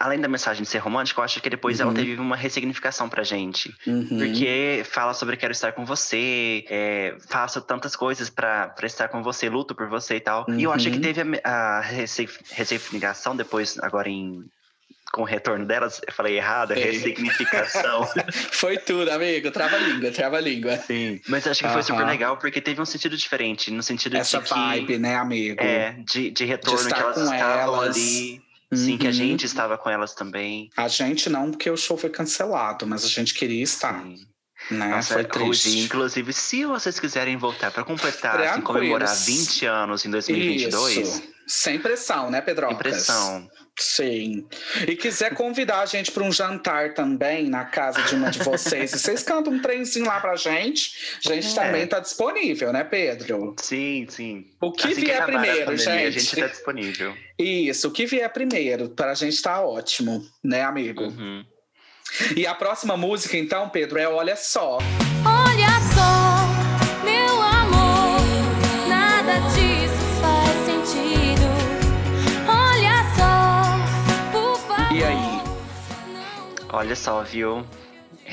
Além da mensagem ser romântica, eu acho que depois ela Uhum. teve uma ressignificação pra gente. Uhum. Porque fala sobre quero estar com você, é, faço tantas coisas pra, pra estar com você, luto por você e tal. E eu acho que Uhum. teve a, a ressi- ressignificação depois, agora em. Com o retorno delas, eu falei errado, é ressignificação. Foi tudo, amigo. Trava-língua, trava-língua. Sim. Mas acho que foi super legal porque teve um sentido diferente, no sentido Essa de que. vibe, né, amigo? É, de, de retorno que estar elas com estavam elas. ali. Sim, que a Uhum. gente estava com elas também. A gente não, porque o show foi cancelado, mas a gente queria estar, Sim. né? Nossa, foi triste. inclusive, se vocês quiserem voltar para completar, assim, comemorar 20 anos em 2022, Isso. Sem pressão, né, Pedrocas? impressão. Sim. E quiser convidar a gente para um jantar também na casa de uma de vocês, e vocês cantam um trenzinho lá pra gente, a gente É. também tá disponível, né, Pedro? Sim, sim. O que Assim vier a primeiro, pandemia, A gente? gente tá disponível. Isso, o que vier primeiro, para a gente tá ótimo, né, amigo? Uhum. E a próxima música, então, Pedro, é Olha Só. Olha só, viu?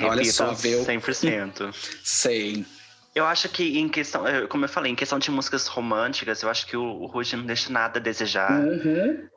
Olha Repito, só, viu? 100%. Sei. Eu acho que em questão, eh, como eu falei, em questão de músicas românticas, eu acho que o, o Ruge não deixa nada a desejar. Uhum.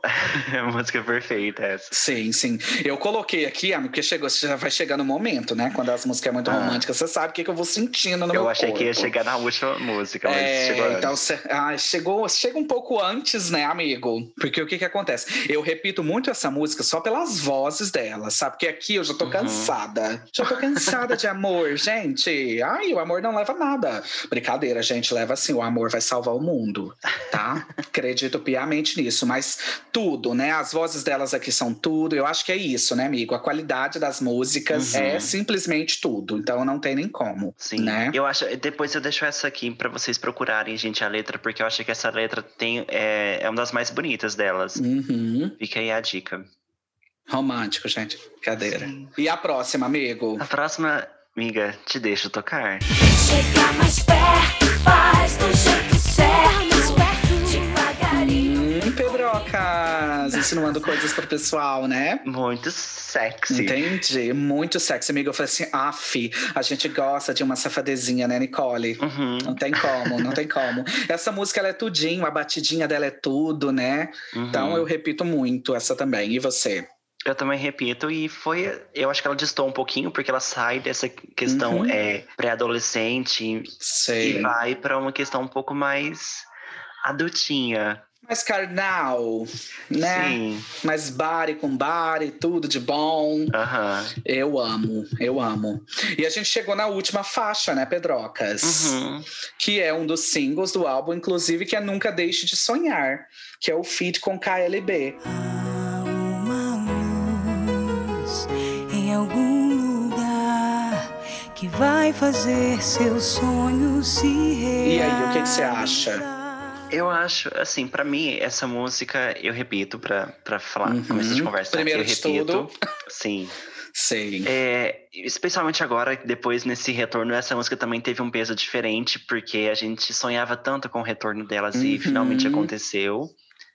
É a música perfeita essa. Sim, sim. Eu coloquei aqui, porque chegou, já vai chegando o momento, né? Quando as músicas é muito Ah. românticas, você sabe o que, que eu vou sentindo no meu Eu achei que ia chegar na última música, mas É, chegou antes. então cê- ah, chegou, chega um pouco antes, né, amigo? Porque o que que acontece? Eu repito muito essa música só pelas vozes dela, sabe? Porque aqui eu já tô Uhum. cansada. Já tô cansada de amor, gente. Ai, o amor não leva a nada. Brincadeira, gente, leva assim, o amor vai salvar o mundo, tá? Acredito piamente nisso, mas tudo, né? As vozes delas aqui são tudo. Eu acho que é isso, né, amigo? A qualidade das músicas Uhum. é simplesmente tudo. Então não tem nem como, Sim, né? eu acho. Depois eu deixo essa aqui pra vocês procurarem, gente, a letra, porque eu acho que essa letra tem, é, é uma das mais bonitas delas. Uhum. Fica aí a dica. Romântico, gente. Brincadeira. E a próxima, amigo? A próxima, amiga, te deixo tocar. Chega mais perto, faz do jeito certo, mais perto, devagarinho. Hum, Pedrocas, insinuando coisas pro pessoal, né? Muito sexy. Entendi. Muito sexy, amigo. Eu falei assim, af, a gente gosta de uma safadezinha, né, Nicole? Uhum, Não tem como, não tem como. Essa música, ela é tudinho, a batidinha dela é tudo, né? uhum. Então eu repito muito essa também. E você? Eu também repito, e foi. Eu acho que ela distou um pouquinho, porque ela sai dessa questão Uhum. é, pré-adolescente e vai pra uma questão um pouco mais adultinha. Mais carnal, né? Sim. Mais bari com bari, tudo de bom. Aham. Eu amo, eu amo. E a gente chegou na última faixa, né, Pedrocas? Uhum. Que é um dos singles do álbum, inclusive, que é Nunca Deixe de Sonhar, que é o feat com KLB. Há que vai fazer seu sonho se realizar. E aí, o que que você acha? Eu acho, assim, pra mim, essa música, eu repito pra, pra falar, Uhum. começar de conversa. Primeiro eu de repito. tudo. Sim. Sei. É, especialmente agora, depois nesse retorno, essa música também teve um peso diferente, porque a gente sonhava tanto com o retorno delas e Uhum. finalmente aconteceu.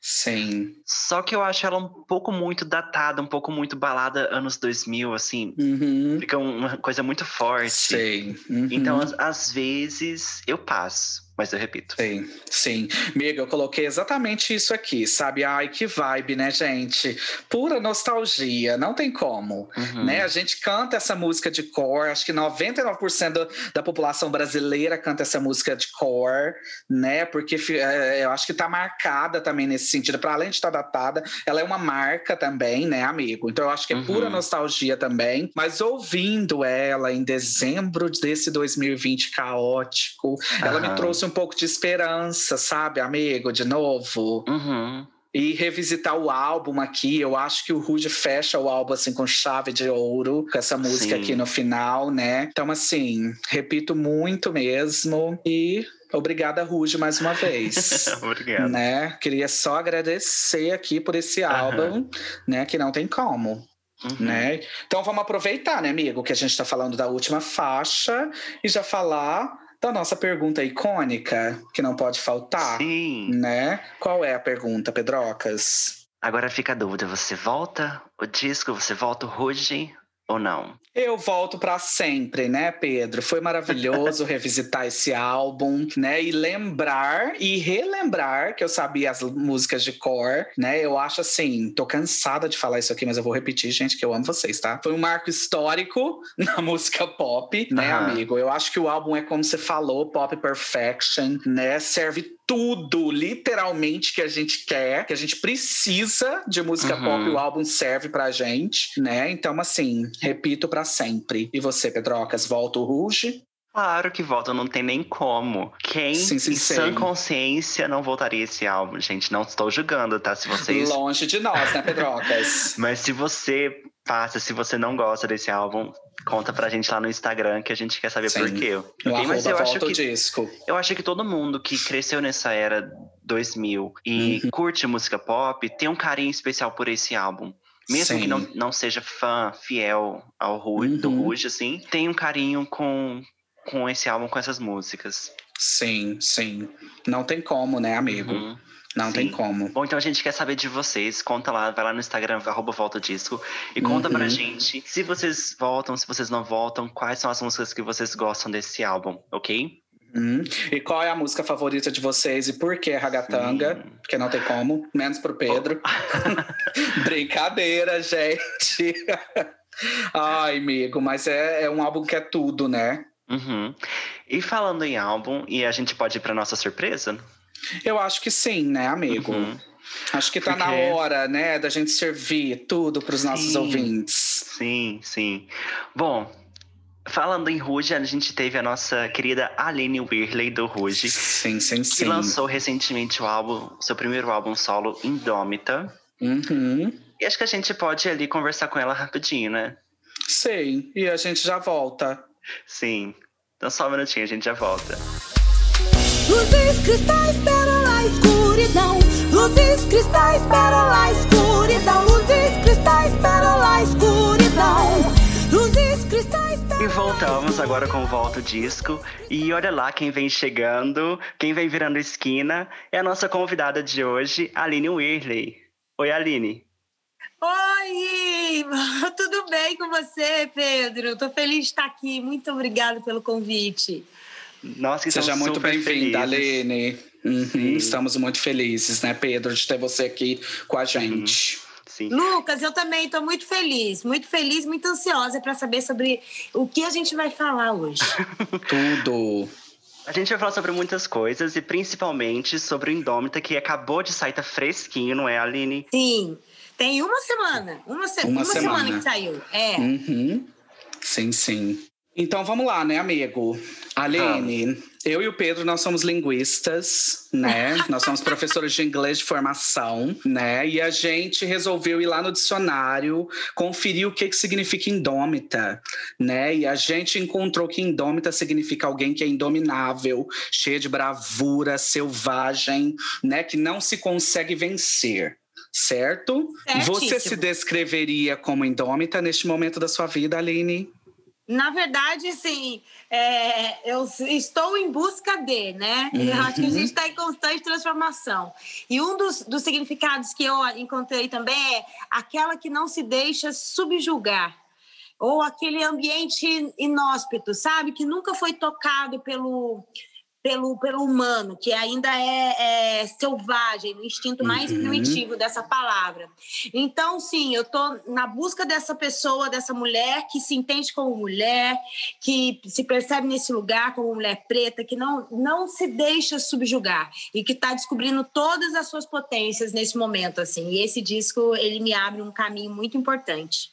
Sim. Só que eu acho ela um pouco muito datada, um pouco muito balada anos 2000, assim. Uhum. Fica uma coisa muito forte. Sei. Uhum. Então, às, às vezes, eu passo, mas eu repito. Sim, sim. Miga, eu coloquei exatamente isso aqui, sabe? Ai, que vibe, né, gente? Pura nostalgia, não tem como. Uhum. Né? A gente canta essa música de cor, acho que 99% do- da população brasileira canta essa música de cor, né? Porque fi- é, eu acho que tá marcada também nesse sentido. Para além de estar datada, ela é uma marca também, né, amigo? Então eu acho que é Uhum. pura nostalgia também. Mas ouvindo ela em dezembro desse 2020 caótico, ela me Aham. trouxe um pouco de esperança, sabe, amigo? De novo. Uhum. E revisitar o álbum aqui, eu acho que o Rude fecha o álbum assim com chave de ouro, com essa música Sim. aqui no final, né? Então, assim, repito muito mesmo. E obrigada, Rude, mais uma vez. Obrigado. né? Queria só agradecer aqui por esse álbum, né? Que não tem como, Uhum. né? Então vamos aproveitar, né, amigo, que a gente tá falando da última faixa e já falar da nossa pergunta icônica, que não pode faltar Sim. né? Qual é a pergunta, Pedrocas? Agora fica a dúvida: você volta o disco, você volta o Ruge ou não? Eu volto pra sempre, né, Pedro? Foi maravilhoso revisitar esse álbum, né? E lembrar e relembrar que eu sabia as músicas de cor, né? Eu acho assim, tô cansada de falar isso aqui, mas eu vou repetir, gente, que eu amo vocês, tá? Foi um marco histórico na música pop, né, Aham. amigo? Eu acho que o álbum é como você falou, pop perfection, né? Serve tudo, literalmente, que a gente quer, que a gente precisa de música Uhum. pop, o álbum serve pra gente, né? Então, assim, repito pra sempre. E você, Pedrocas, volta o Ruge? Claro que volta, não tem nem como. Quem Sim, sim, em sã sim. consciência não voltaria esse álbum, gente? Não estou julgando, tá? Se vocês. Longe de nós, né, Pedrocas? Mas se você passa, se você não gosta desse álbum, conta pra gente lá no Instagram que a gente quer saber Sim. por quê. No Ok? Mas eu acho que disco. Eu acho que todo mundo que cresceu nessa era 2000 e Uhum. curte música pop tem um carinho especial por esse álbum. Mesmo Sim. que não, não seja fã fiel ao Ru do Uhum. Ruge, assim, tem um carinho com, com esse álbum, com essas músicas. Sim, sim. Não tem como, né, amigo? Uhum. Não Sim. tem como. Bom, então a gente quer saber de vocês. Conta lá, vai lá no Instagram, arroba volta disco, e conta pra Uhum. gente se vocês voltam, se vocês não voltam, quais são as músicas que vocês gostam desse álbum, ok? Hum. E qual é a música favorita de vocês e por que Ragatanga? Sim. Porque não tem como, menos pro Pedro. Brincadeira, gente. Ai, amigo, mas é, é um álbum que é tudo, né? Uhum. E falando em álbum, e a gente pode ir pra nossa surpresa? Eu acho que sim, né, amigo? Uhum. Acho que tá na Porque- hora, né, da gente servir tudo pros nossos Sim. ouvintes. Sim, sim. Bom, falando em Ruge, a gente teve a nossa querida Aline Whirley do Ruge, Sim, sim, que sim. lançou recentemente o álbum, seu primeiro álbum solo, Indômita. Uhum. E acho que a gente pode ali conversar com ela rapidinho, né? Sim, e a gente já volta. Sim. Então só um minutinho, a gente já volta. Luzes cristais, pérola, escuridão. Luzes cristais, pérola, escuridão. Luzes cristais, pérola, escuridão. Luzes cristais, E voltamos agora com o Volta o Disco. E olha lá quem vem chegando, quem vem virando esquina, é a nossa convidada de hoje, Aline Whirley. Oi, Aline. Oi! Tudo bem com você, Pedro? Tô feliz de estar aqui. Muito obrigada pelo convite. Nossa, que Seja estamos muito bem-vinda. Aline. Uhum. Estamos muito felizes, né, Pedro, de ter você aqui com a gente. Sim. Lucas, eu também estou muito feliz, muito feliz, muito ansiosa para saber sobre o que a gente vai falar hoje. Tudo. A gente vai falar sobre muitas coisas e principalmente sobre o Indômita, que acabou de sair, tá fresquinho, não é, Aline? Sim, tem uma semana, uma, se- Uma uma semana. semana. que saiu. É. Uhum. Sim, sim. Então vamos lá, né, amigo? Aline, Eu e o Pedro, nós somos linguistas, né? nós somos professores de inglês de formação, né? E a gente resolveu ir lá no dicionário conferir o que, que significa indômita, né? E a gente encontrou que indômita significa alguém que é indominável, cheia de bravura, selvagem, né? Que não se consegue vencer certo? Certíssimo. Você se descreveria como indômita neste momento da sua vida, Aline? Na verdade, sim, é, eu estou em busca de, né? Eu acho que a gente está em constante transformação. E um dos, dos significados que eu encontrei também é aquela que não se deixa subjugar. Ou aquele ambiente inóspito, sabe? Que nunca foi tocado pelo, pelo, pelo humano, que ainda é, é selvagem, no instinto mais Uhum. primitivo dessa palavra. Então, sim, eu estou na busca dessa pessoa, dessa mulher que se entende como mulher, que se percebe nesse lugar como mulher preta, que não, não se deixa subjugar e que está descobrindo todas as suas potências nesse momento. assim. E esse disco, ele me abre um caminho muito importante.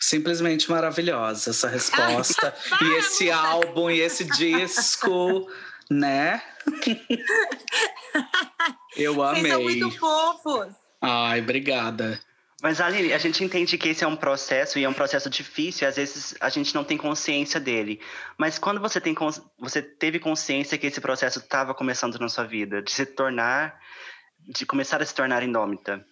Simplesmente maravilhosa essa resposta. e esse álbum, e esse disco, né? Eu Vocês são amei. muito fofos. Ai, obrigada. Mas, Aline, a gente entende que esse é um processo e é um processo difícil e às vezes a gente não tem consciência dele. Mas quando você, tem, você teve consciência que esse processo estava começando na sua vida, de se tornar, de começar a se tornar indômita?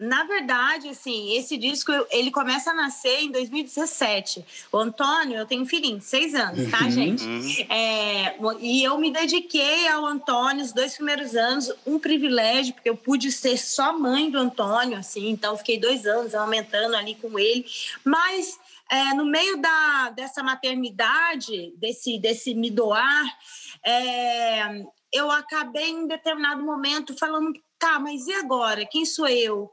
Na verdade, assim, esse disco ele começa a nascer em 2017. O Antônio, eu tenho um filhinho de seis anos, tá, Uhum. gente? Hum, É, e eu me dediquei ao Antônio os dois primeiros anos, um privilégio, porque eu pude ser só mãe do Antônio, assim, então fiquei dois anos aumentando ali com ele. Mas é, no meio da, dessa maternidade, desse, desse me doar, é, eu acabei em determinado momento falando, tá, mas e agora? Quem sou eu?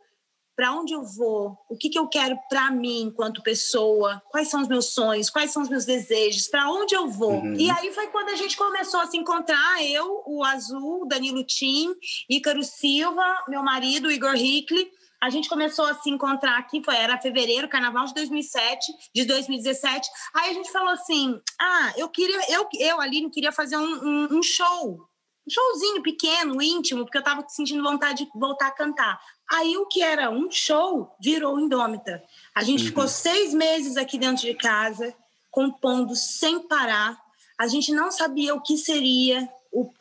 Para onde eu vou? O que, que eu quero para mim enquanto pessoa? Quais são os meus sonhos? Quais são os meus desejos? Para onde eu vou? Uhum. E aí foi quando a gente começou a se encontrar, eu, o Azul, Danilo Tim, Ícaro Silva, meu marido, Igor Hickley. A gente começou a se encontrar aqui, foi, era fevereiro, carnaval de 2007, de 2017. Aí a gente falou assim: ah, eu queria, eu, eu Aline, queria fazer um, um, um show, um showzinho pequeno, íntimo, porque eu tava sentindo vontade de voltar a cantar. Aí o que era um show virou Indômita. A gente Uhum. ficou seis meses aqui dentro de casa, compondo sem parar. A gente não sabia o que seria,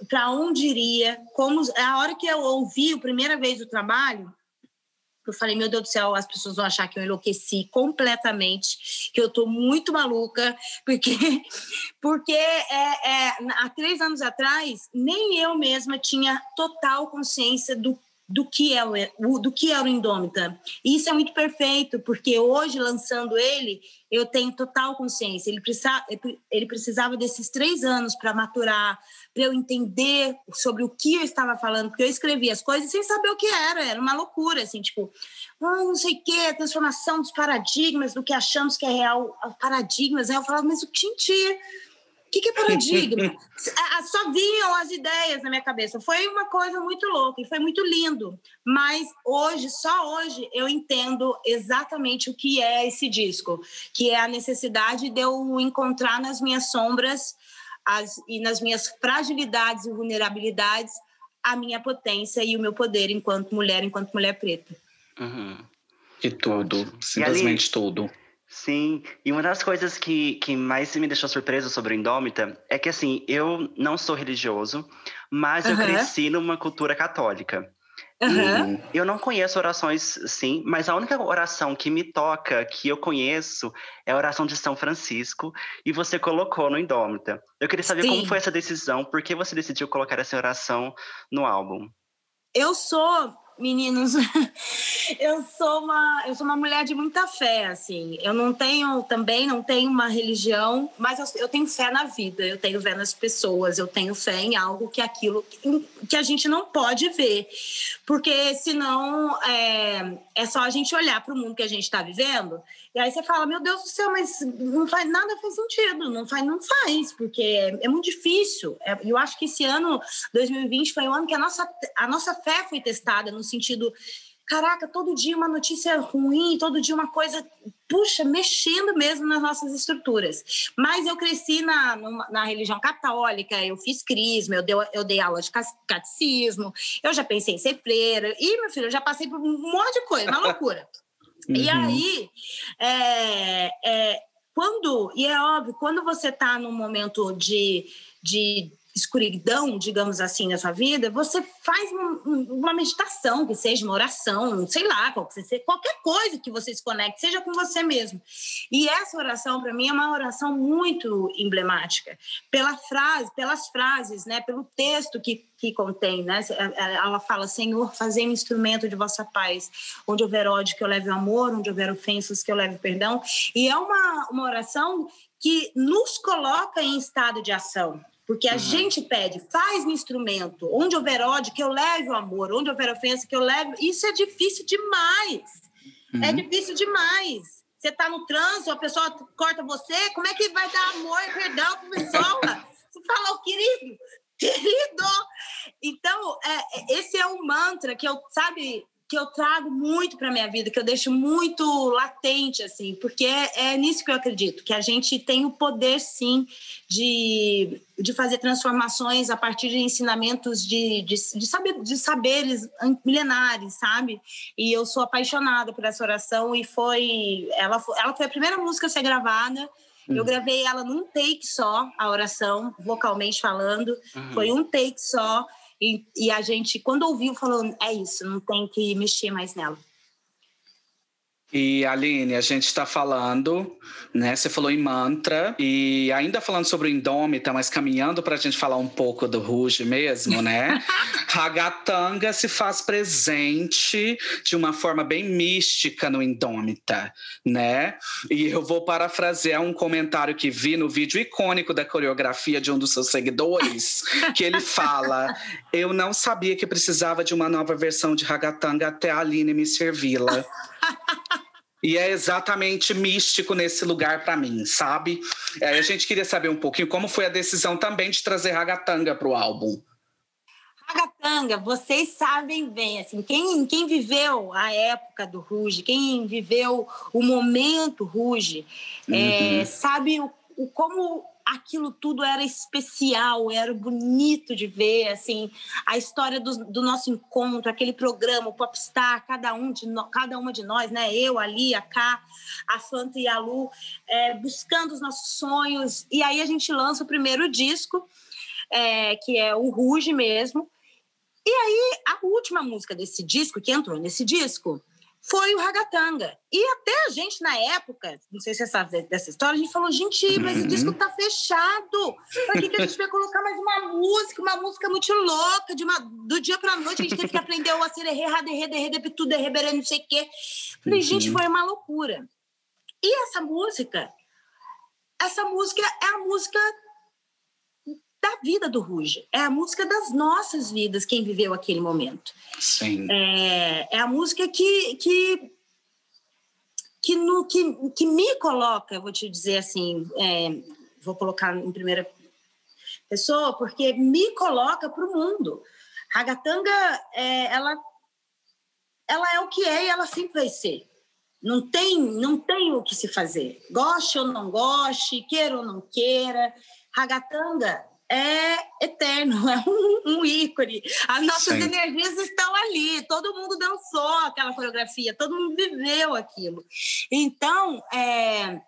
para onde iria, como. A hora que eu ouvi a primeira vez o trabalho, eu falei, meu Deus do céu, as pessoas vão achar que eu enlouqueci completamente, que eu tô muito maluca, porque, porque é, é, há três anos atrás, nem eu mesma tinha total consciência do do que é o do que é o Indômita. E isso é muito perfeito, porque hoje lançando ele, eu tenho total consciência. Ele precisava, ele precisava desses três anos para maturar, para eu entender sobre o que eu estava falando, porque eu escrevi as coisas sem saber o que era, era uma loucura, assim, tipo, ah, não sei o que, a transformação dos paradigmas, do que achamos que é real, paradigmas. Aí eu falava, mas o Tinti, o que, que é paradigma? Só vinham as ideias na minha cabeça. Foi uma coisa muito louca e foi muito lindo. Mas hoje, só hoje, eu entendo exatamente o que é esse disco, que é a necessidade de eu encontrar nas minhas sombras as, e nas minhas fragilidades e vulnerabilidades a minha potência e o meu poder enquanto mulher, enquanto mulher preta. Uhum. De tudo, simplesmente tudo. Sim, e uma das coisas que, que mais me deixou surpresa sobre o Indômita é que, assim, eu não sou religioso, mas eu Aham. cresci numa cultura católica. E eu não conheço orações, sim, mas a única oração que me toca, que eu conheço, é a oração de São Francisco, e você colocou no Indômita. Eu queria saber como Sim. foi essa decisão, por que você decidiu colocar essa oração no álbum? Eu sou, meninos, eu sou uma, eu sou uma mulher de muita fé, assim. Eu não tenho também, não tenho uma religião, mas eu, eu tenho fé na vida, eu tenho fé nas pessoas, eu tenho fé em algo que aquilo que, a gente não pode ver, porque senão é, é só a gente olhar para o mundo que a gente está vivendo e aí você fala, meu Deus do céu, mas não faz nada faz sentido, não faz, não faz, porque é, é muito difícil. É, eu acho que esse ano 2020 foi um ano que a nossa, a nossa fé foi testada no sentido caraca, todo dia uma notícia ruim, todo dia uma coisa, puxa, mexendo mesmo nas nossas estruturas. Mas eu cresci na, na religião católica, eu fiz crisma, eu dei, eu dei aula de catecismo, eu já pensei em ser freira, e, meu filho, eu já passei por um monte de coisa, uma loucura. Uhum. E aí, é, é, quando, e é óbvio, quando você está num momento de, de escuridão, digamos assim, na sua vida, você faz uma meditação, que seja uma oração, sei lá, qualquer coisa que você se conecte, seja com você mesmo. E essa oração, para mim, é uma oração muito emblemática, pela frase, pelas frases, né, pelo texto que, que contém, né? Ela fala: Senhor, fazei um instrumento de vossa paz, onde houver ódio, que eu leve amor, onde houver ofensas, que eu leve perdão. E é uma, uma oração que nos coloca em estado de ação. Porque a uhum. gente pede, faz um instrumento, onde houver ódio, que eu leve o amor, onde houver ofensa, que eu leve. Isso é difícil demais. É uhum. É difícil demais. Você está no trânsito, a pessoa corta você, como é que vai dar amor e perdão para a pessoa? Você fala, oh, querido, querido. Então, é, é, esse é um mantra que eu, sabe, que eu trago muito para minha vida, que eu deixo muito latente, assim, porque é, é, nisso que eu acredito, que a gente tem o poder, sim, de, de fazer transformações a partir de ensinamentos de, de, de, saber, de saberes milenares, sabe? E eu sou apaixonada por essa oração e foi... Ela, foi, ela foi a primeira música a ser gravada, eu hum. gravei ela num take só, a oração, vocalmente falando. Uhum. Foi um take só. E, e a gente, quando ouviu, falou: é isso, não tem que mexer mais nela. E Aline, a gente está falando, né? Você falou em mantra, e ainda falando sobre o Indômita, mas caminhando para a gente falar um pouco do Ruge mesmo, né? Ragatanga se faz presente de uma forma bem mística no Indômita, né? E eu vou parafrasear um comentário que vi no vídeo icônico da coreografia de um dos seus seguidores, que ele fala: Eu não sabia que precisava de uma nova versão de Ragatanga até a Aline me servi-la. E é exatamente místico nesse lugar para mim, sabe? É, a gente queria saber um pouquinho como foi a decisão também de trazer Ragatanga para o álbum. Ragatanga, vocês sabem bem, assim, quem, quem viveu a época do Ruge, quem viveu o momento Ruge, é, uhum. é, sabe o, o, como aquilo tudo era especial, era bonito de ver, assim, a história do, do nosso encontro, aquele programa, o Popstar, cada, um de no, cada uma de nós, né? Eu, ali, a Cá, a Fanta e a Lu, é, buscando os nossos sonhos. E aí a gente lança o primeiro disco, é, que é o Ruge mesmo. E aí, a última música desse disco, que entrou nesse disco, foi o ragatanga. E até a gente, na época, não sei se você sabe dessa história, a gente falou, gente, mas uhum. o disco tá fechado. Pra que, que a gente vai colocar mais uma música, uma música muito louca, de uma, do dia pra noite, a gente teve que aprender o acererê, raderê, derrê, depitu, derreberê, não sei o quê. Falei, uhum. gente, foi uma loucura. E essa música, essa música é a música da vida do Ruge. É a música das nossas vidas, quem viveu aquele momento. Sim. É, é a música que, que, que, no, que, que me coloca, vou te dizer assim, é, vou colocar em primeira pessoa, porque me coloca para o mundo. Ragatanga, é, ela, ela é o que é e ela sempre vai ser. Não tem, não tem o que se fazer. Goste ou não goste, queira ou não queira. Ragatanga é eterno, é um, um ícone. As nossas Sim. energias estão ali, todo mundo dançou aquela coreografia, todo mundo viveu aquilo. Então, é,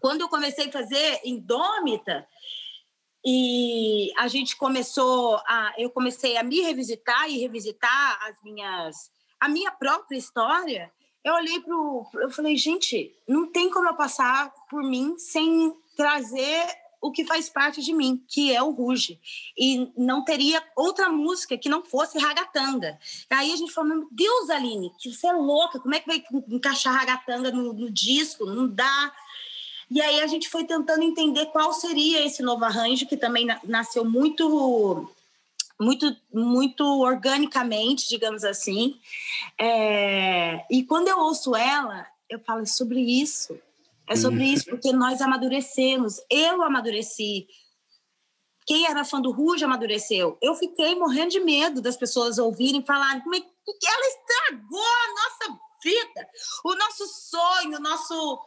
quando eu comecei a fazer Indômita, e a gente começou a eu comecei a me revisitar e revisitar as minhas a minha própria história eu olhei para eu falei gente não tem como eu passar por mim sem trazer o que faz parte de mim, que é o Ruge. E não teria outra música que não fosse ragatanga. Aí a gente falou, meu Deus, Aline, que você é louca, como é que vai encaixar ragatanga no, no disco? Não dá. E aí a gente foi tentando entender qual seria esse novo arranjo, que também nasceu muito muito muito organicamente, digamos assim. É... E quando eu ouço ela, eu falo é sobre isso. É sobre isso, porque nós amadurecemos. Eu amadureci. Quem era fã do Ruge amadureceu. Eu fiquei morrendo de medo das pessoas ouvirem falarem como é, porque ela estragou a nossa vida, o nosso sonho, o nosso.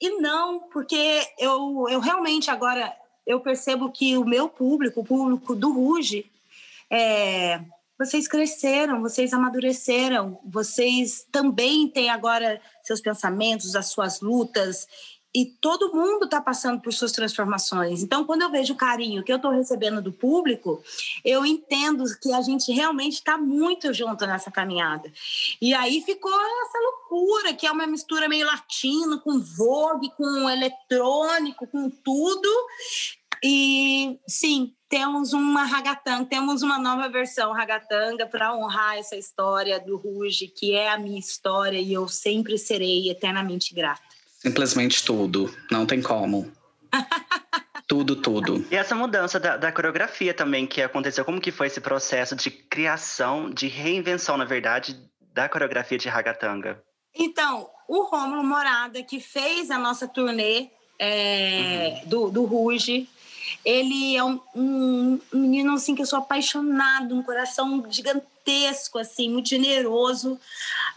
E não, porque eu, eu realmente agora eu percebo que o meu público, o público do Ruge, é, vocês cresceram, vocês amadureceram, vocês também têm agora seus pensamentos, as suas lutas, e todo mundo está passando por suas transformações. Então, quando eu vejo o carinho que eu estou recebendo do público, eu entendo que a gente realmente está muito junto nessa caminhada. E aí ficou essa loucura, que é uma mistura meio latino, com vogue, com eletrônico, com tudo. E sim, temos uma ragatanga, temos uma nova versão ragatanga para honrar essa história do Ruge, que é a minha história e eu sempre serei eternamente grata. Simplesmente tudo. Não tem como. tudo, tudo. E essa mudança da, da, coreografia também que aconteceu, como que foi esse processo de criação, de reinvenção, na verdade, da coreografia de Ragatanga? Então, o Rômulo Morada, que fez a nossa turnê é, uhum. do, do Ruge, ele é um, um, menino assim que eu sou apaixonado, um coração gigantesco, assim, muito generoso.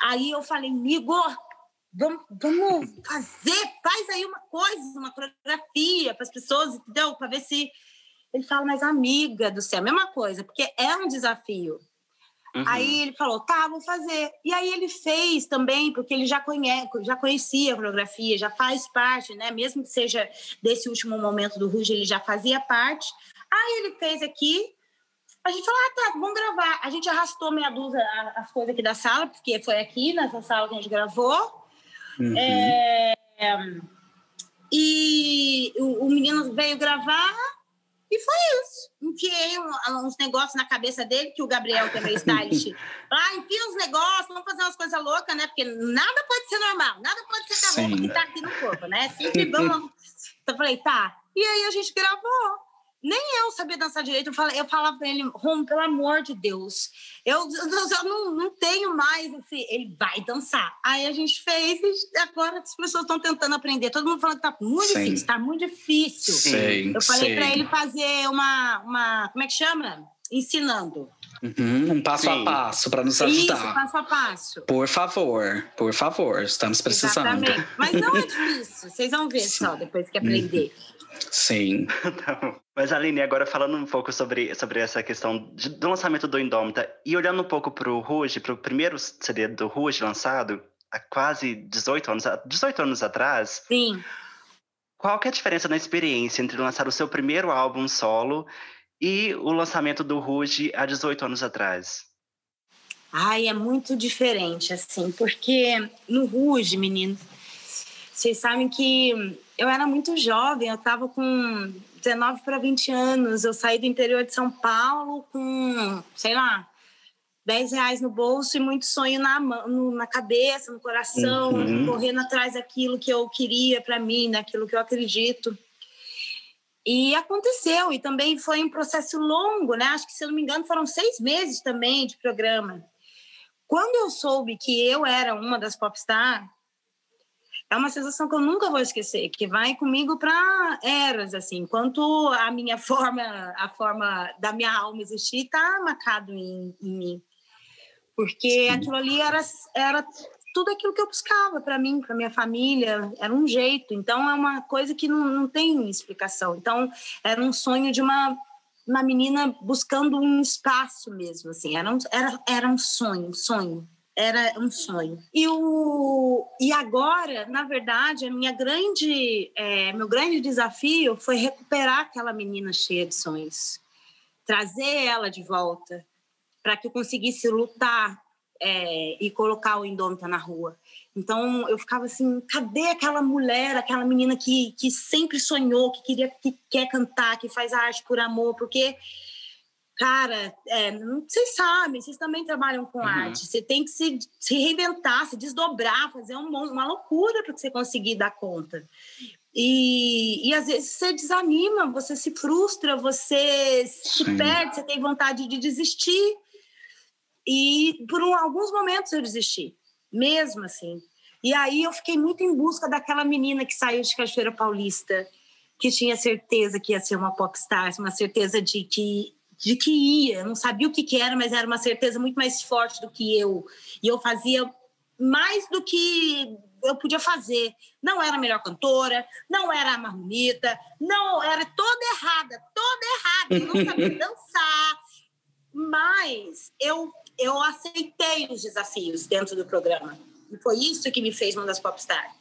Aí eu falei, Igor, vamos, vamos fazer, faz aí uma coisa, uma coreografia para as pessoas, entendeu? Para ver se. Ele fala, mas amiga do céu, mesma coisa, porque é um desafio. Uhum. Aí ele falou, tá, vou fazer. E aí ele fez também, porque ele já, conhece, já conhecia a coreografia, já faz parte, né? Mesmo que seja desse último momento do Ruge, ele já fazia parte. Aí ele fez aqui, a gente falou, ah, tá, vamos gravar. A gente arrastou meia dúzia as coisas aqui da sala, porque foi aqui nessa sala que a gente gravou. Uhum. É, e o, o, menino veio gravar e foi isso. Enfiei uns negócios na cabeça dele, que o Gabriel, que é meu stylist, ah, enfia uns negócios, vamos fazer umas coisas loucas, né? Porque nada pode ser normal, nada pode ser com a roupa que tá aqui no corpo, né? Sempre vamos. Então eu falei, tá. E aí a gente gravou. Nem eu sabia dançar direito. Eu, falei, eu falava pra ele, Rom, pelo amor de Deus, eu, eu, eu não, não, tenho mais assim. Ele vai dançar. Aí a gente fez e agora as pessoas estão tentando aprender. Todo mundo falando que tá muito Sim. difícil, tá muito difícil. Sim, eu falei para ele fazer uma, uma. Como é que chama? Ensinando. Uhum, um passo Sim. a passo para nos ajudar. Isso, passo a passo. Por favor, por favor, estamos precisando. Exatamente. Mas não é difícil, vocês vão ver só depois que aprender. Sim. tá Mas, Aline, agora falando um pouco sobre, sobre essa questão de, do lançamento do Indômita e olhando um pouco para o Ruge, para o primeiro CD do Ruge lançado, há quase 18 anos, 18 anos atrás. Sim. Qual que é a diferença na experiência entre lançar o seu primeiro álbum solo e o lançamento do Ruge há 18 anos atrás? Ai, é muito diferente, assim, porque no Ruge, menino, vocês sabem que eu era muito jovem, eu estava com 19 para 20 anos. Eu saí do interior de São Paulo com, sei lá, 10 reais no bolso e muito sonho na, na cabeça, no coração, uhum. correndo atrás daquilo que eu queria para mim, daquilo que eu acredito. E aconteceu, e também foi um processo longo, né? Acho que, se eu não me engano, foram seis meses também de programa. Quando eu soube que eu era uma das popstars, é uma sensação que eu nunca vou esquecer, que vai comigo para eras, assim, enquanto a minha forma, a forma da minha alma existir está marcado em, em, mim. Porque aquilo ali era, era tudo aquilo que eu buscava para mim, para minha família, era um jeito. Então é uma coisa que não, não tem explicação. Então era um sonho de uma uma menina buscando um espaço mesmo, assim, era um, era, era um sonho, um sonho era um sonho. E, o, e agora, na verdade, a minha grande, é, meu grande desafio foi recuperar aquela menina cheia de sonhos, trazer ela de volta, para que eu conseguisse lutar é, e colocar o Indômita na rua. Então eu ficava assim, cadê aquela mulher, aquela menina que, que sempre sonhou, que queria, que quer cantar, que faz arte por amor, porque cara, é, vocês sabem, vocês também trabalham com uhum. arte. Você tem que se, se reinventar, se desdobrar, fazer um, uma loucura para você conseguir dar conta. E, e às vezes você desanima, você se frustra, você se Sim. perde, você tem vontade de desistir. E por um, alguns momentos eu desisti, mesmo assim. E aí eu fiquei muito em busca daquela menina que saiu de Cachoeira Paulista, que tinha certeza que ia ser uma popstar, uma certeza de que de que ia. Eu não sabia o que, que era, mas era uma certeza muito mais forte do que eu. E eu fazia mais do que eu podia fazer. Não era a melhor cantora, não era a mais bonita, não era toda errada, toda errada. Eu não sabia dançar, mas eu eu aceitei os desafios dentro do programa. E foi isso que me fez uma das popstars.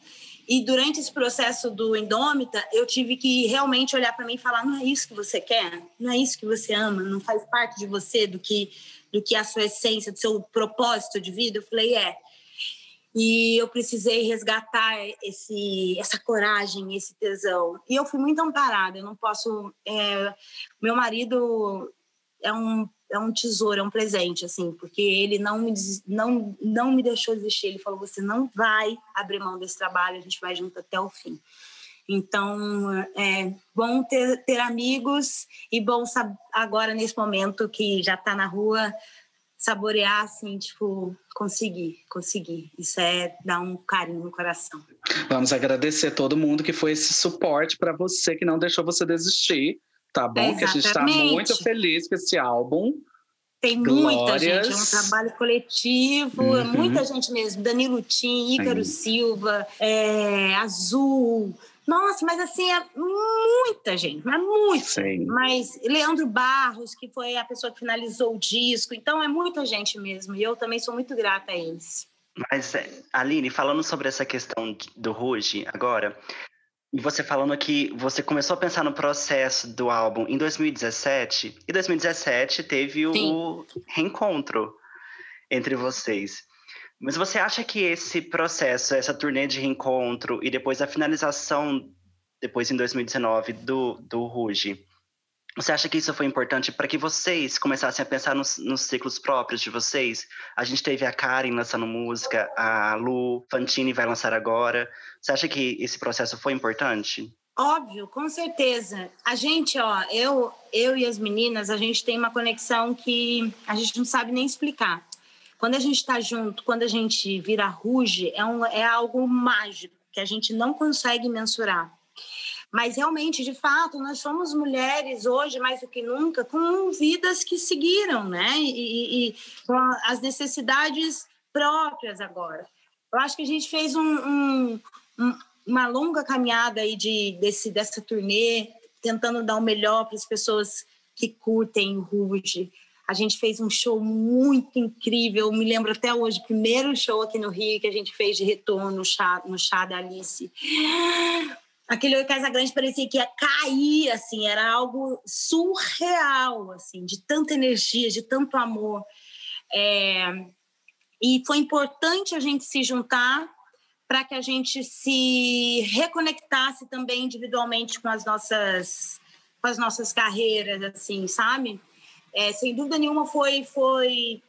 E durante esse processo do Indômita, eu tive que realmente olhar para mim e falar: não é isso que você quer, não é isso que você ama, não faz parte de você, do que, do que é a sua essência, do seu propósito de vida. Eu falei: é. E eu precisei resgatar esse, essa coragem, esse tesão. E eu fui muito amparada. Eu não posso. É, meu marido é um é um tesouro, é um presente, assim, porque ele não me, não, não me deixou desistir. Ele falou: você não vai abrir mão desse trabalho, a gente vai junto até o fim. Então, é bom ter, ter amigos e bom agora, nesse momento que já está na rua, saborear, assim, tipo, conseguir, conseguir. Isso é dar um carinho no coração. Vamos agradecer todo mundo que foi esse suporte para você, que não deixou você desistir tá bom? Exatamente. Que a gente está muito feliz com esse álbum. Tem muita Glórias. gente, é um trabalho coletivo, uhum. muita gente mesmo. Danilo Tim, Ícaro Silva, é, Azul. Nossa, mas assim, é muita gente, mas muito. Sim. Mas Leandro Barros, que foi a pessoa que finalizou o disco. Então, é muita gente mesmo. E eu também sou muito grata a eles. Mas, é, Aline, falando sobre essa questão do Ruge agora, e você falando que você começou a pensar no processo do álbum em 2017, e 2017 teve Sim. o reencontro entre vocês. Mas você acha que esse processo, essa turnê de reencontro e depois a finalização, depois em 2019, do, do Ruge, você acha que isso foi importante para que vocês começassem a pensar nos, nos, ciclos próprios de vocês? A gente teve a Karen lançando música, a Lu Fantini vai lançar agora. Você acha que esse processo foi importante? Óbvio, com certeza. A gente, ó, eu, eu e as meninas, a gente tem uma conexão que a gente não sabe nem explicar. Quando a gente está junto, quando a gente vira ruge, é, um, é algo mágico que a gente não consegue mensurar. Mas realmente, de fato, nós somos mulheres hoje, mais do que nunca, com vidas que seguiram, né? E, e com as necessidades próprias agora. Eu acho que a gente fez um, um, um, uma longa caminhada aí de, desse, dessa turnê, tentando dar o melhor para as pessoas que curtem o Ruge. A gente fez um show muito incrível. Me lembro até hoje, primeiro show aqui no Rio que a gente fez de retorno no chá, no chá da Alice aquele Oi Casa Grande parecia que ia cair, assim, era algo surreal, assim, de tanta energia, de tanto amor. É, e foi importante a gente se juntar para que a gente se reconectasse também individualmente com as nossas, com as nossas carreiras, assim, sabe? É, sem dúvida nenhuma foi, foi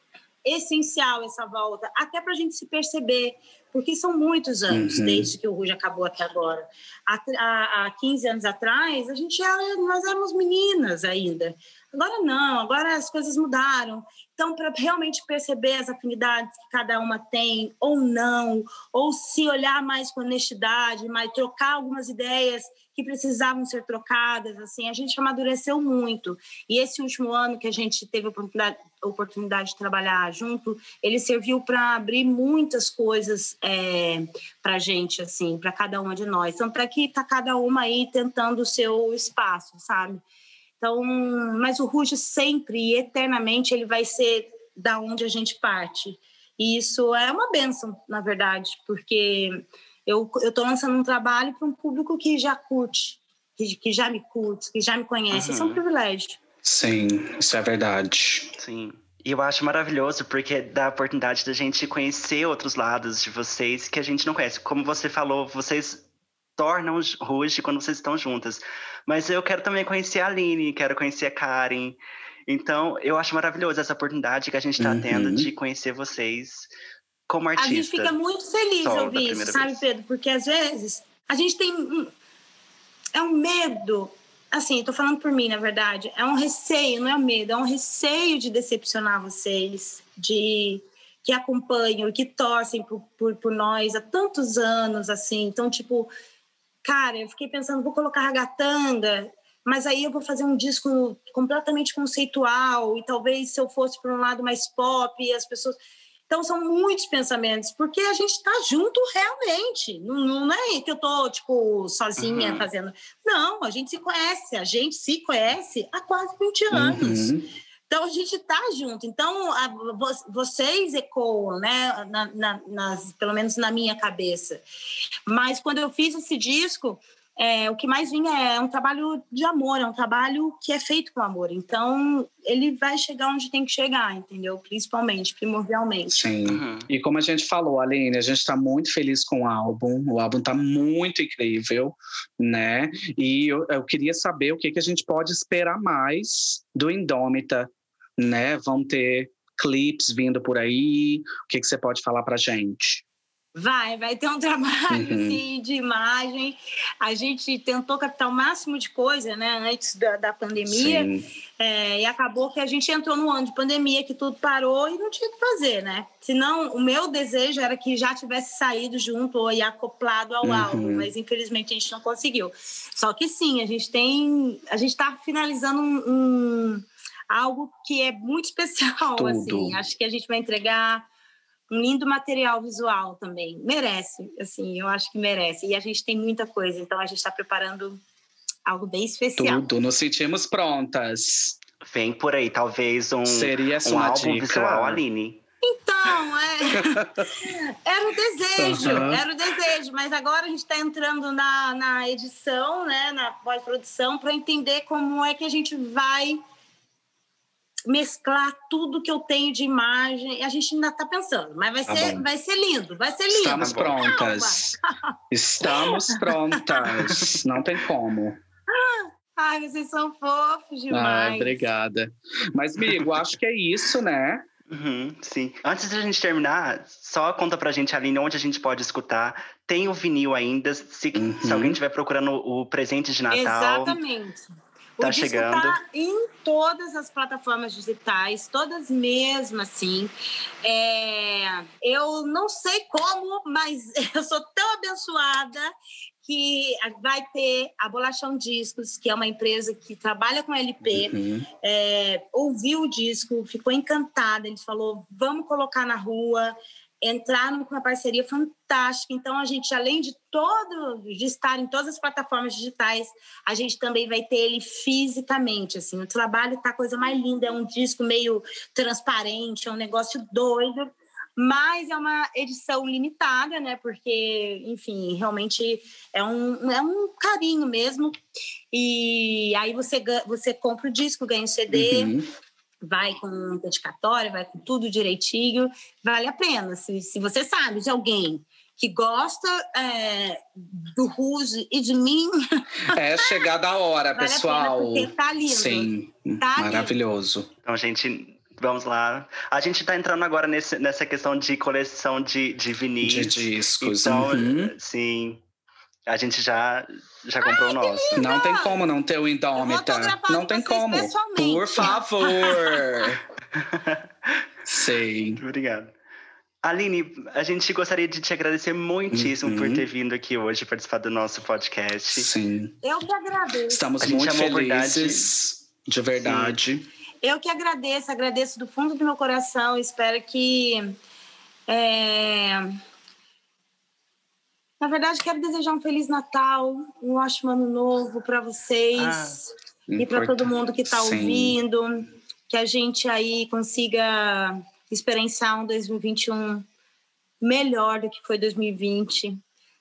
essencial essa volta, até para a gente se perceber, porque são muitos anos uhum. desde que o Ruge acabou até agora. Há, há, há 15 anos atrás, a gente era, nós éramos meninas ainda. Agora não, agora as coisas mudaram. Então, para realmente perceber as afinidades que cada uma tem ou não, ou se olhar mais com honestidade, mais trocar algumas ideias que precisavam ser trocadas, assim, a gente amadureceu muito. E esse último ano que a gente teve a oportunidade, oportunidade de trabalhar junto, ele serviu para abrir muitas coisas é, para a gente, assim, para cada uma de nós. Então, para que está cada uma aí tentando o seu espaço, sabe? Então, mas o Ruge sempre e eternamente ele vai ser da onde a gente parte. E isso é uma benção, na verdade, porque eu estou lançando um trabalho para um público que já curte, que, que, já me curte, que já me conhece. Uhum. Isso é um privilégio. Sim, isso é verdade. Sim. E eu acho maravilhoso porque dá a oportunidade da gente conhecer outros lados de vocês que a gente não conhece. Como você falou, vocês tornam Ruge quando vocês estão juntas. Mas eu quero também conhecer a Aline, quero conhecer a Karen. Então, eu acho maravilhoso essa oportunidade que a gente está uhum. tendo de conhecer vocês como artista. A gente fica muito feliz ouvir isso, sabe, vez. Pedro? Porque às vezes a gente tem um, é um medo, assim, estou falando por mim, na verdade, é um receio, não é um medo, é um receio de decepcionar vocês, de que acompanham e que torcem por, por, por nós há tantos anos, assim. Então, tipo, cara, eu fiquei pensando, vou colocar ragatanga, mas aí eu vou fazer um disco completamente conceitual e talvez se eu fosse para um lado mais pop, as pessoas então são muitos pensamentos, porque a gente está junto realmente. Não, não, é que eu tô tipo sozinha uhum. fazendo. Não, a gente se conhece, a gente se conhece há quase 20 anos. Uhum. Então a gente está junto. Então a, vocês ecoam, né? Na, na, nas, pelo menos na minha cabeça. Mas quando eu fiz esse disco, é, o que mais vinha é um trabalho de amor, é um trabalho que é feito com amor. Então, ele vai chegar onde tem que chegar, entendeu? Principalmente, primordialmente. Sim. Uhum. E como a gente falou, Aline, a gente está muito feliz com o álbum. O álbum está muito incrível, né? E eu, eu, queria saber o que, que a gente pode esperar mais do Indômita, né? Vão ter clipes vindo por aí. O que, que você pode falar pra gente? Vai, vai ter um trabalho uhum. assim, de imagem. A gente tentou captar o máximo de coisa, né, antes da, da pandemia. É, e acabou que a gente entrou no ano de pandemia, que tudo parou e não tinha o que fazer, né? Senão, o meu desejo era que já tivesse saído junto ou acoplado ao uhum. álbum, mas infelizmente a gente não conseguiu. Só que sim, a gente tem. A gente está finalizando um, um, algo que é muito especial, tudo. assim. Acho que a gente vai entregar um lindo material visual também. Merece, assim, eu acho que merece. E a gente tem muita coisa, então a gente está preparando algo bem especial. Tudo, nos sentimos prontas. Vem por aí, talvez um, Seria um álbum dica? visual, Aline. Então, é... era o desejo, uhum. era o desejo, mas agora a gente está entrando na, na edição, né, na pós-produção, para entender como é que a gente vai mesclar tudo que eu tenho de imagem. A gente ainda está pensando, mas vai, tá ser, vai ser lindo, vai ser lindo. Estamos prontas. Estamos prontas. Não tem como. Ai, vocês são fofos demais. Ai, obrigada. Mas, amigo, acho que é isso, né? Uhum, sim. Antes de a gente terminar, só conta pra gente, Aline, onde a gente pode escutar. Tem o vinil ainda, se, uhum. se alguém estiver procurando o presente de Natal. Exatamente. Tá o chegando. Tá em todas as plataformas digitais, todas mesmo assim. É, eu não sei como, mas eu sou tão abençoada que vai ter a Bolachão Discos, que é uma empresa que trabalha com LP, uhum. é, ouviu o disco, ficou encantada, ele falou, vamos colocar na rua, entrar numa parceria fantástica. Então, a gente, além de todo, de estar em todas as plataformas digitais, a gente também vai ter ele fisicamente. Assim, o trabalho tá a coisa mais linda, é um disco meio transparente, é um negócio doido. Mas é uma edição limitada, né? Porque, enfim, realmente é um, é um carinho mesmo. E aí você, você compra o disco, ganha o CD, uhum vai com dedicatória, vai com tudo direitinho, vale a pena. Se, se você sabe de alguém que gosta é, do Ruse e de mim. É chegada a hora, vale pessoal. A pena tá lindo. Sim, tá maravilhoso. Lindo. Então, gente, vamos lá. A gente está entrando agora nesse, nessa questão de coleção de, de vinis. De discos. Então, uhum. sim. A gente já, já comprou Ai, o nosso. Não tem como não ter o Indômita. Não tem como. Por favor. Sei. Muito obrigado. Aline, a gente gostaria de te agradecer muitíssimo uhum. por ter vindo aqui hoje participar do nosso podcast. Sim. Eu que agradeço. Estamos muito felizes, de verdade. Sim. Eu que agradeço, agradeço do fundo do meu coração. Espero que é, na verdade, quero desejar um Feliz Natal, um ótimo Ano Novo para vocês ah, e para todo mundo que está ouvindo. Que a gente aí consiga experienciar um 2021 melhor do que foi 2020.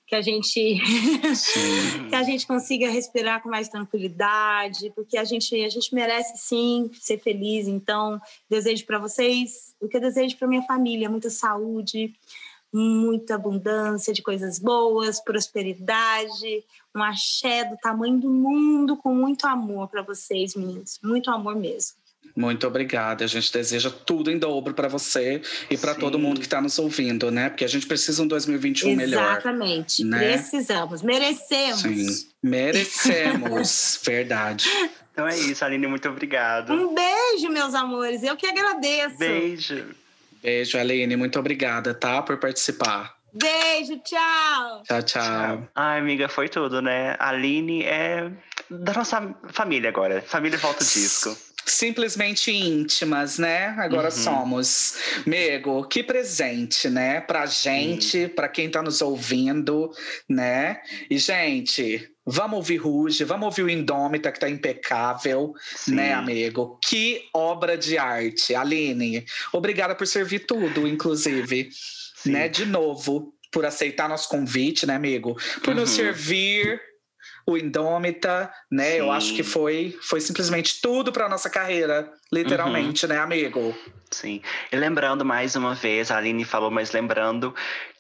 Que a gente que a gente consiga respirar com mais tranquilidade, porque a gente a gente merece sim ser feliz. Então, desejo para vocês o que eu desejo para minha família, muita saúde, muita abundância de coisas boas, prosperidade, um axé do tamanho do mundo, com muito amor para vocês, meninos. Muito amor mesmo. Muito obrigada. A gente deseja tudo em dobro para você e para todo mundo que está nos ouvindo, né? Porque a gente precisa um 2021 Exatamente. melhor. Exatamente. Né? Precisamos. Merecemos. Sim. Merecemos. Verdade. Então é isso, Aline. Muito obrigado. Um beijo, meus amores. Eu que agradeço. Beijo. Beijo, Aline. Muito obrigada, tá? Por participar. Beijo, tchau. Tchau, tchau. Ai, amiga, foi tudo, né? A Aline é da nossa família agora. Família Volta Disco. Simplesmente íntimas, né? Agora Uhum. somos. Mego, que presente, né? Pra gente, pra quem tá nos ouvindo, né? E, gente, vamos ouvir Ruge, vamos ouvir o Indômita, que tá impecável, Sim. né, amigo? Que obra de arte. Aline, obrigada por servir tudo, inclusive, Sim. né? De novo, por aceitar nosso convite, né, amigo? Por nos Uhum. servir o Indômita, né? Eu Sim. acho que foi, foi simplesmente tudo para nossa carreira, literalmente, né, amigo? Sim. E lembrando mais uma vez, a Aline falou, mas lembrando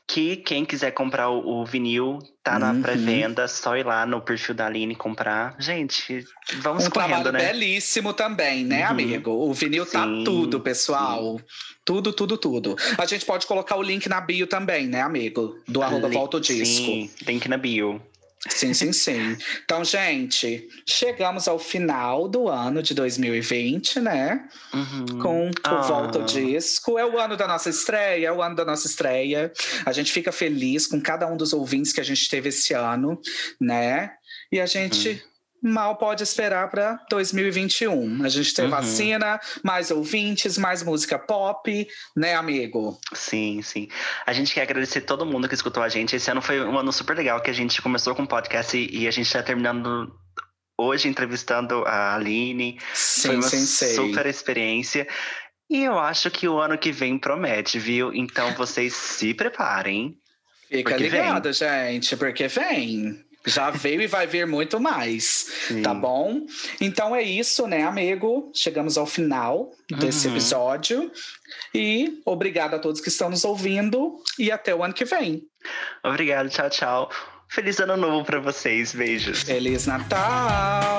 que quem quiser comprar o, o vinil tá na Uhum. pré-venda, só ir lá no perfil da Aline comprar. Gente, vamos um correndo, trabalho né? belíssimo também, né, Uhum. amigo? O vinil tá Sim, tudo, pessoal. Tudo, tudo, tudo. A gente pode colocar o link na bio também, né, amigo? Do arroba Volta o Disco. Sim, link na bio. Sim, sim, sim. Então, gente, chegamos ao final do ano de 2020, né? Uhum. Com o Ah. Volta o Disco. É o ano da nossa estreia, é o ano da nossa estreia. A gente fica feliz com cada um dos ouvintes que a gente teve esse ano, né? E a gente Uhum. Mal pode esperar para 2021. A gente tem Uhum. vacina, mais ouvintes, mais música pop, né, amigo? Sim, sim. A gente quer agradecer todo mundo que escutou a gente. Esse ano foi um ano super legal que a gente começou com o podcast e, e a gente está terminando hoje entrevistando a Aline. foi Sim, uma sim, sei. super experiência. E eu acho que o ano que vem promete, viu? Então vocês se preparem. Fica porque vem. ligado, gente, porque vem. Já veio e vai vir muito mais. Sim. Tá bom? Então é isso, né, amigo? Chegamos ao final desse Uhum. episódio. E obrigado a todos que estão nos ouvindo. E até o ano que vem. Obrigado, tchau, tchau. Feliz ano novo pra vocês. Beijos. Feliz Natal!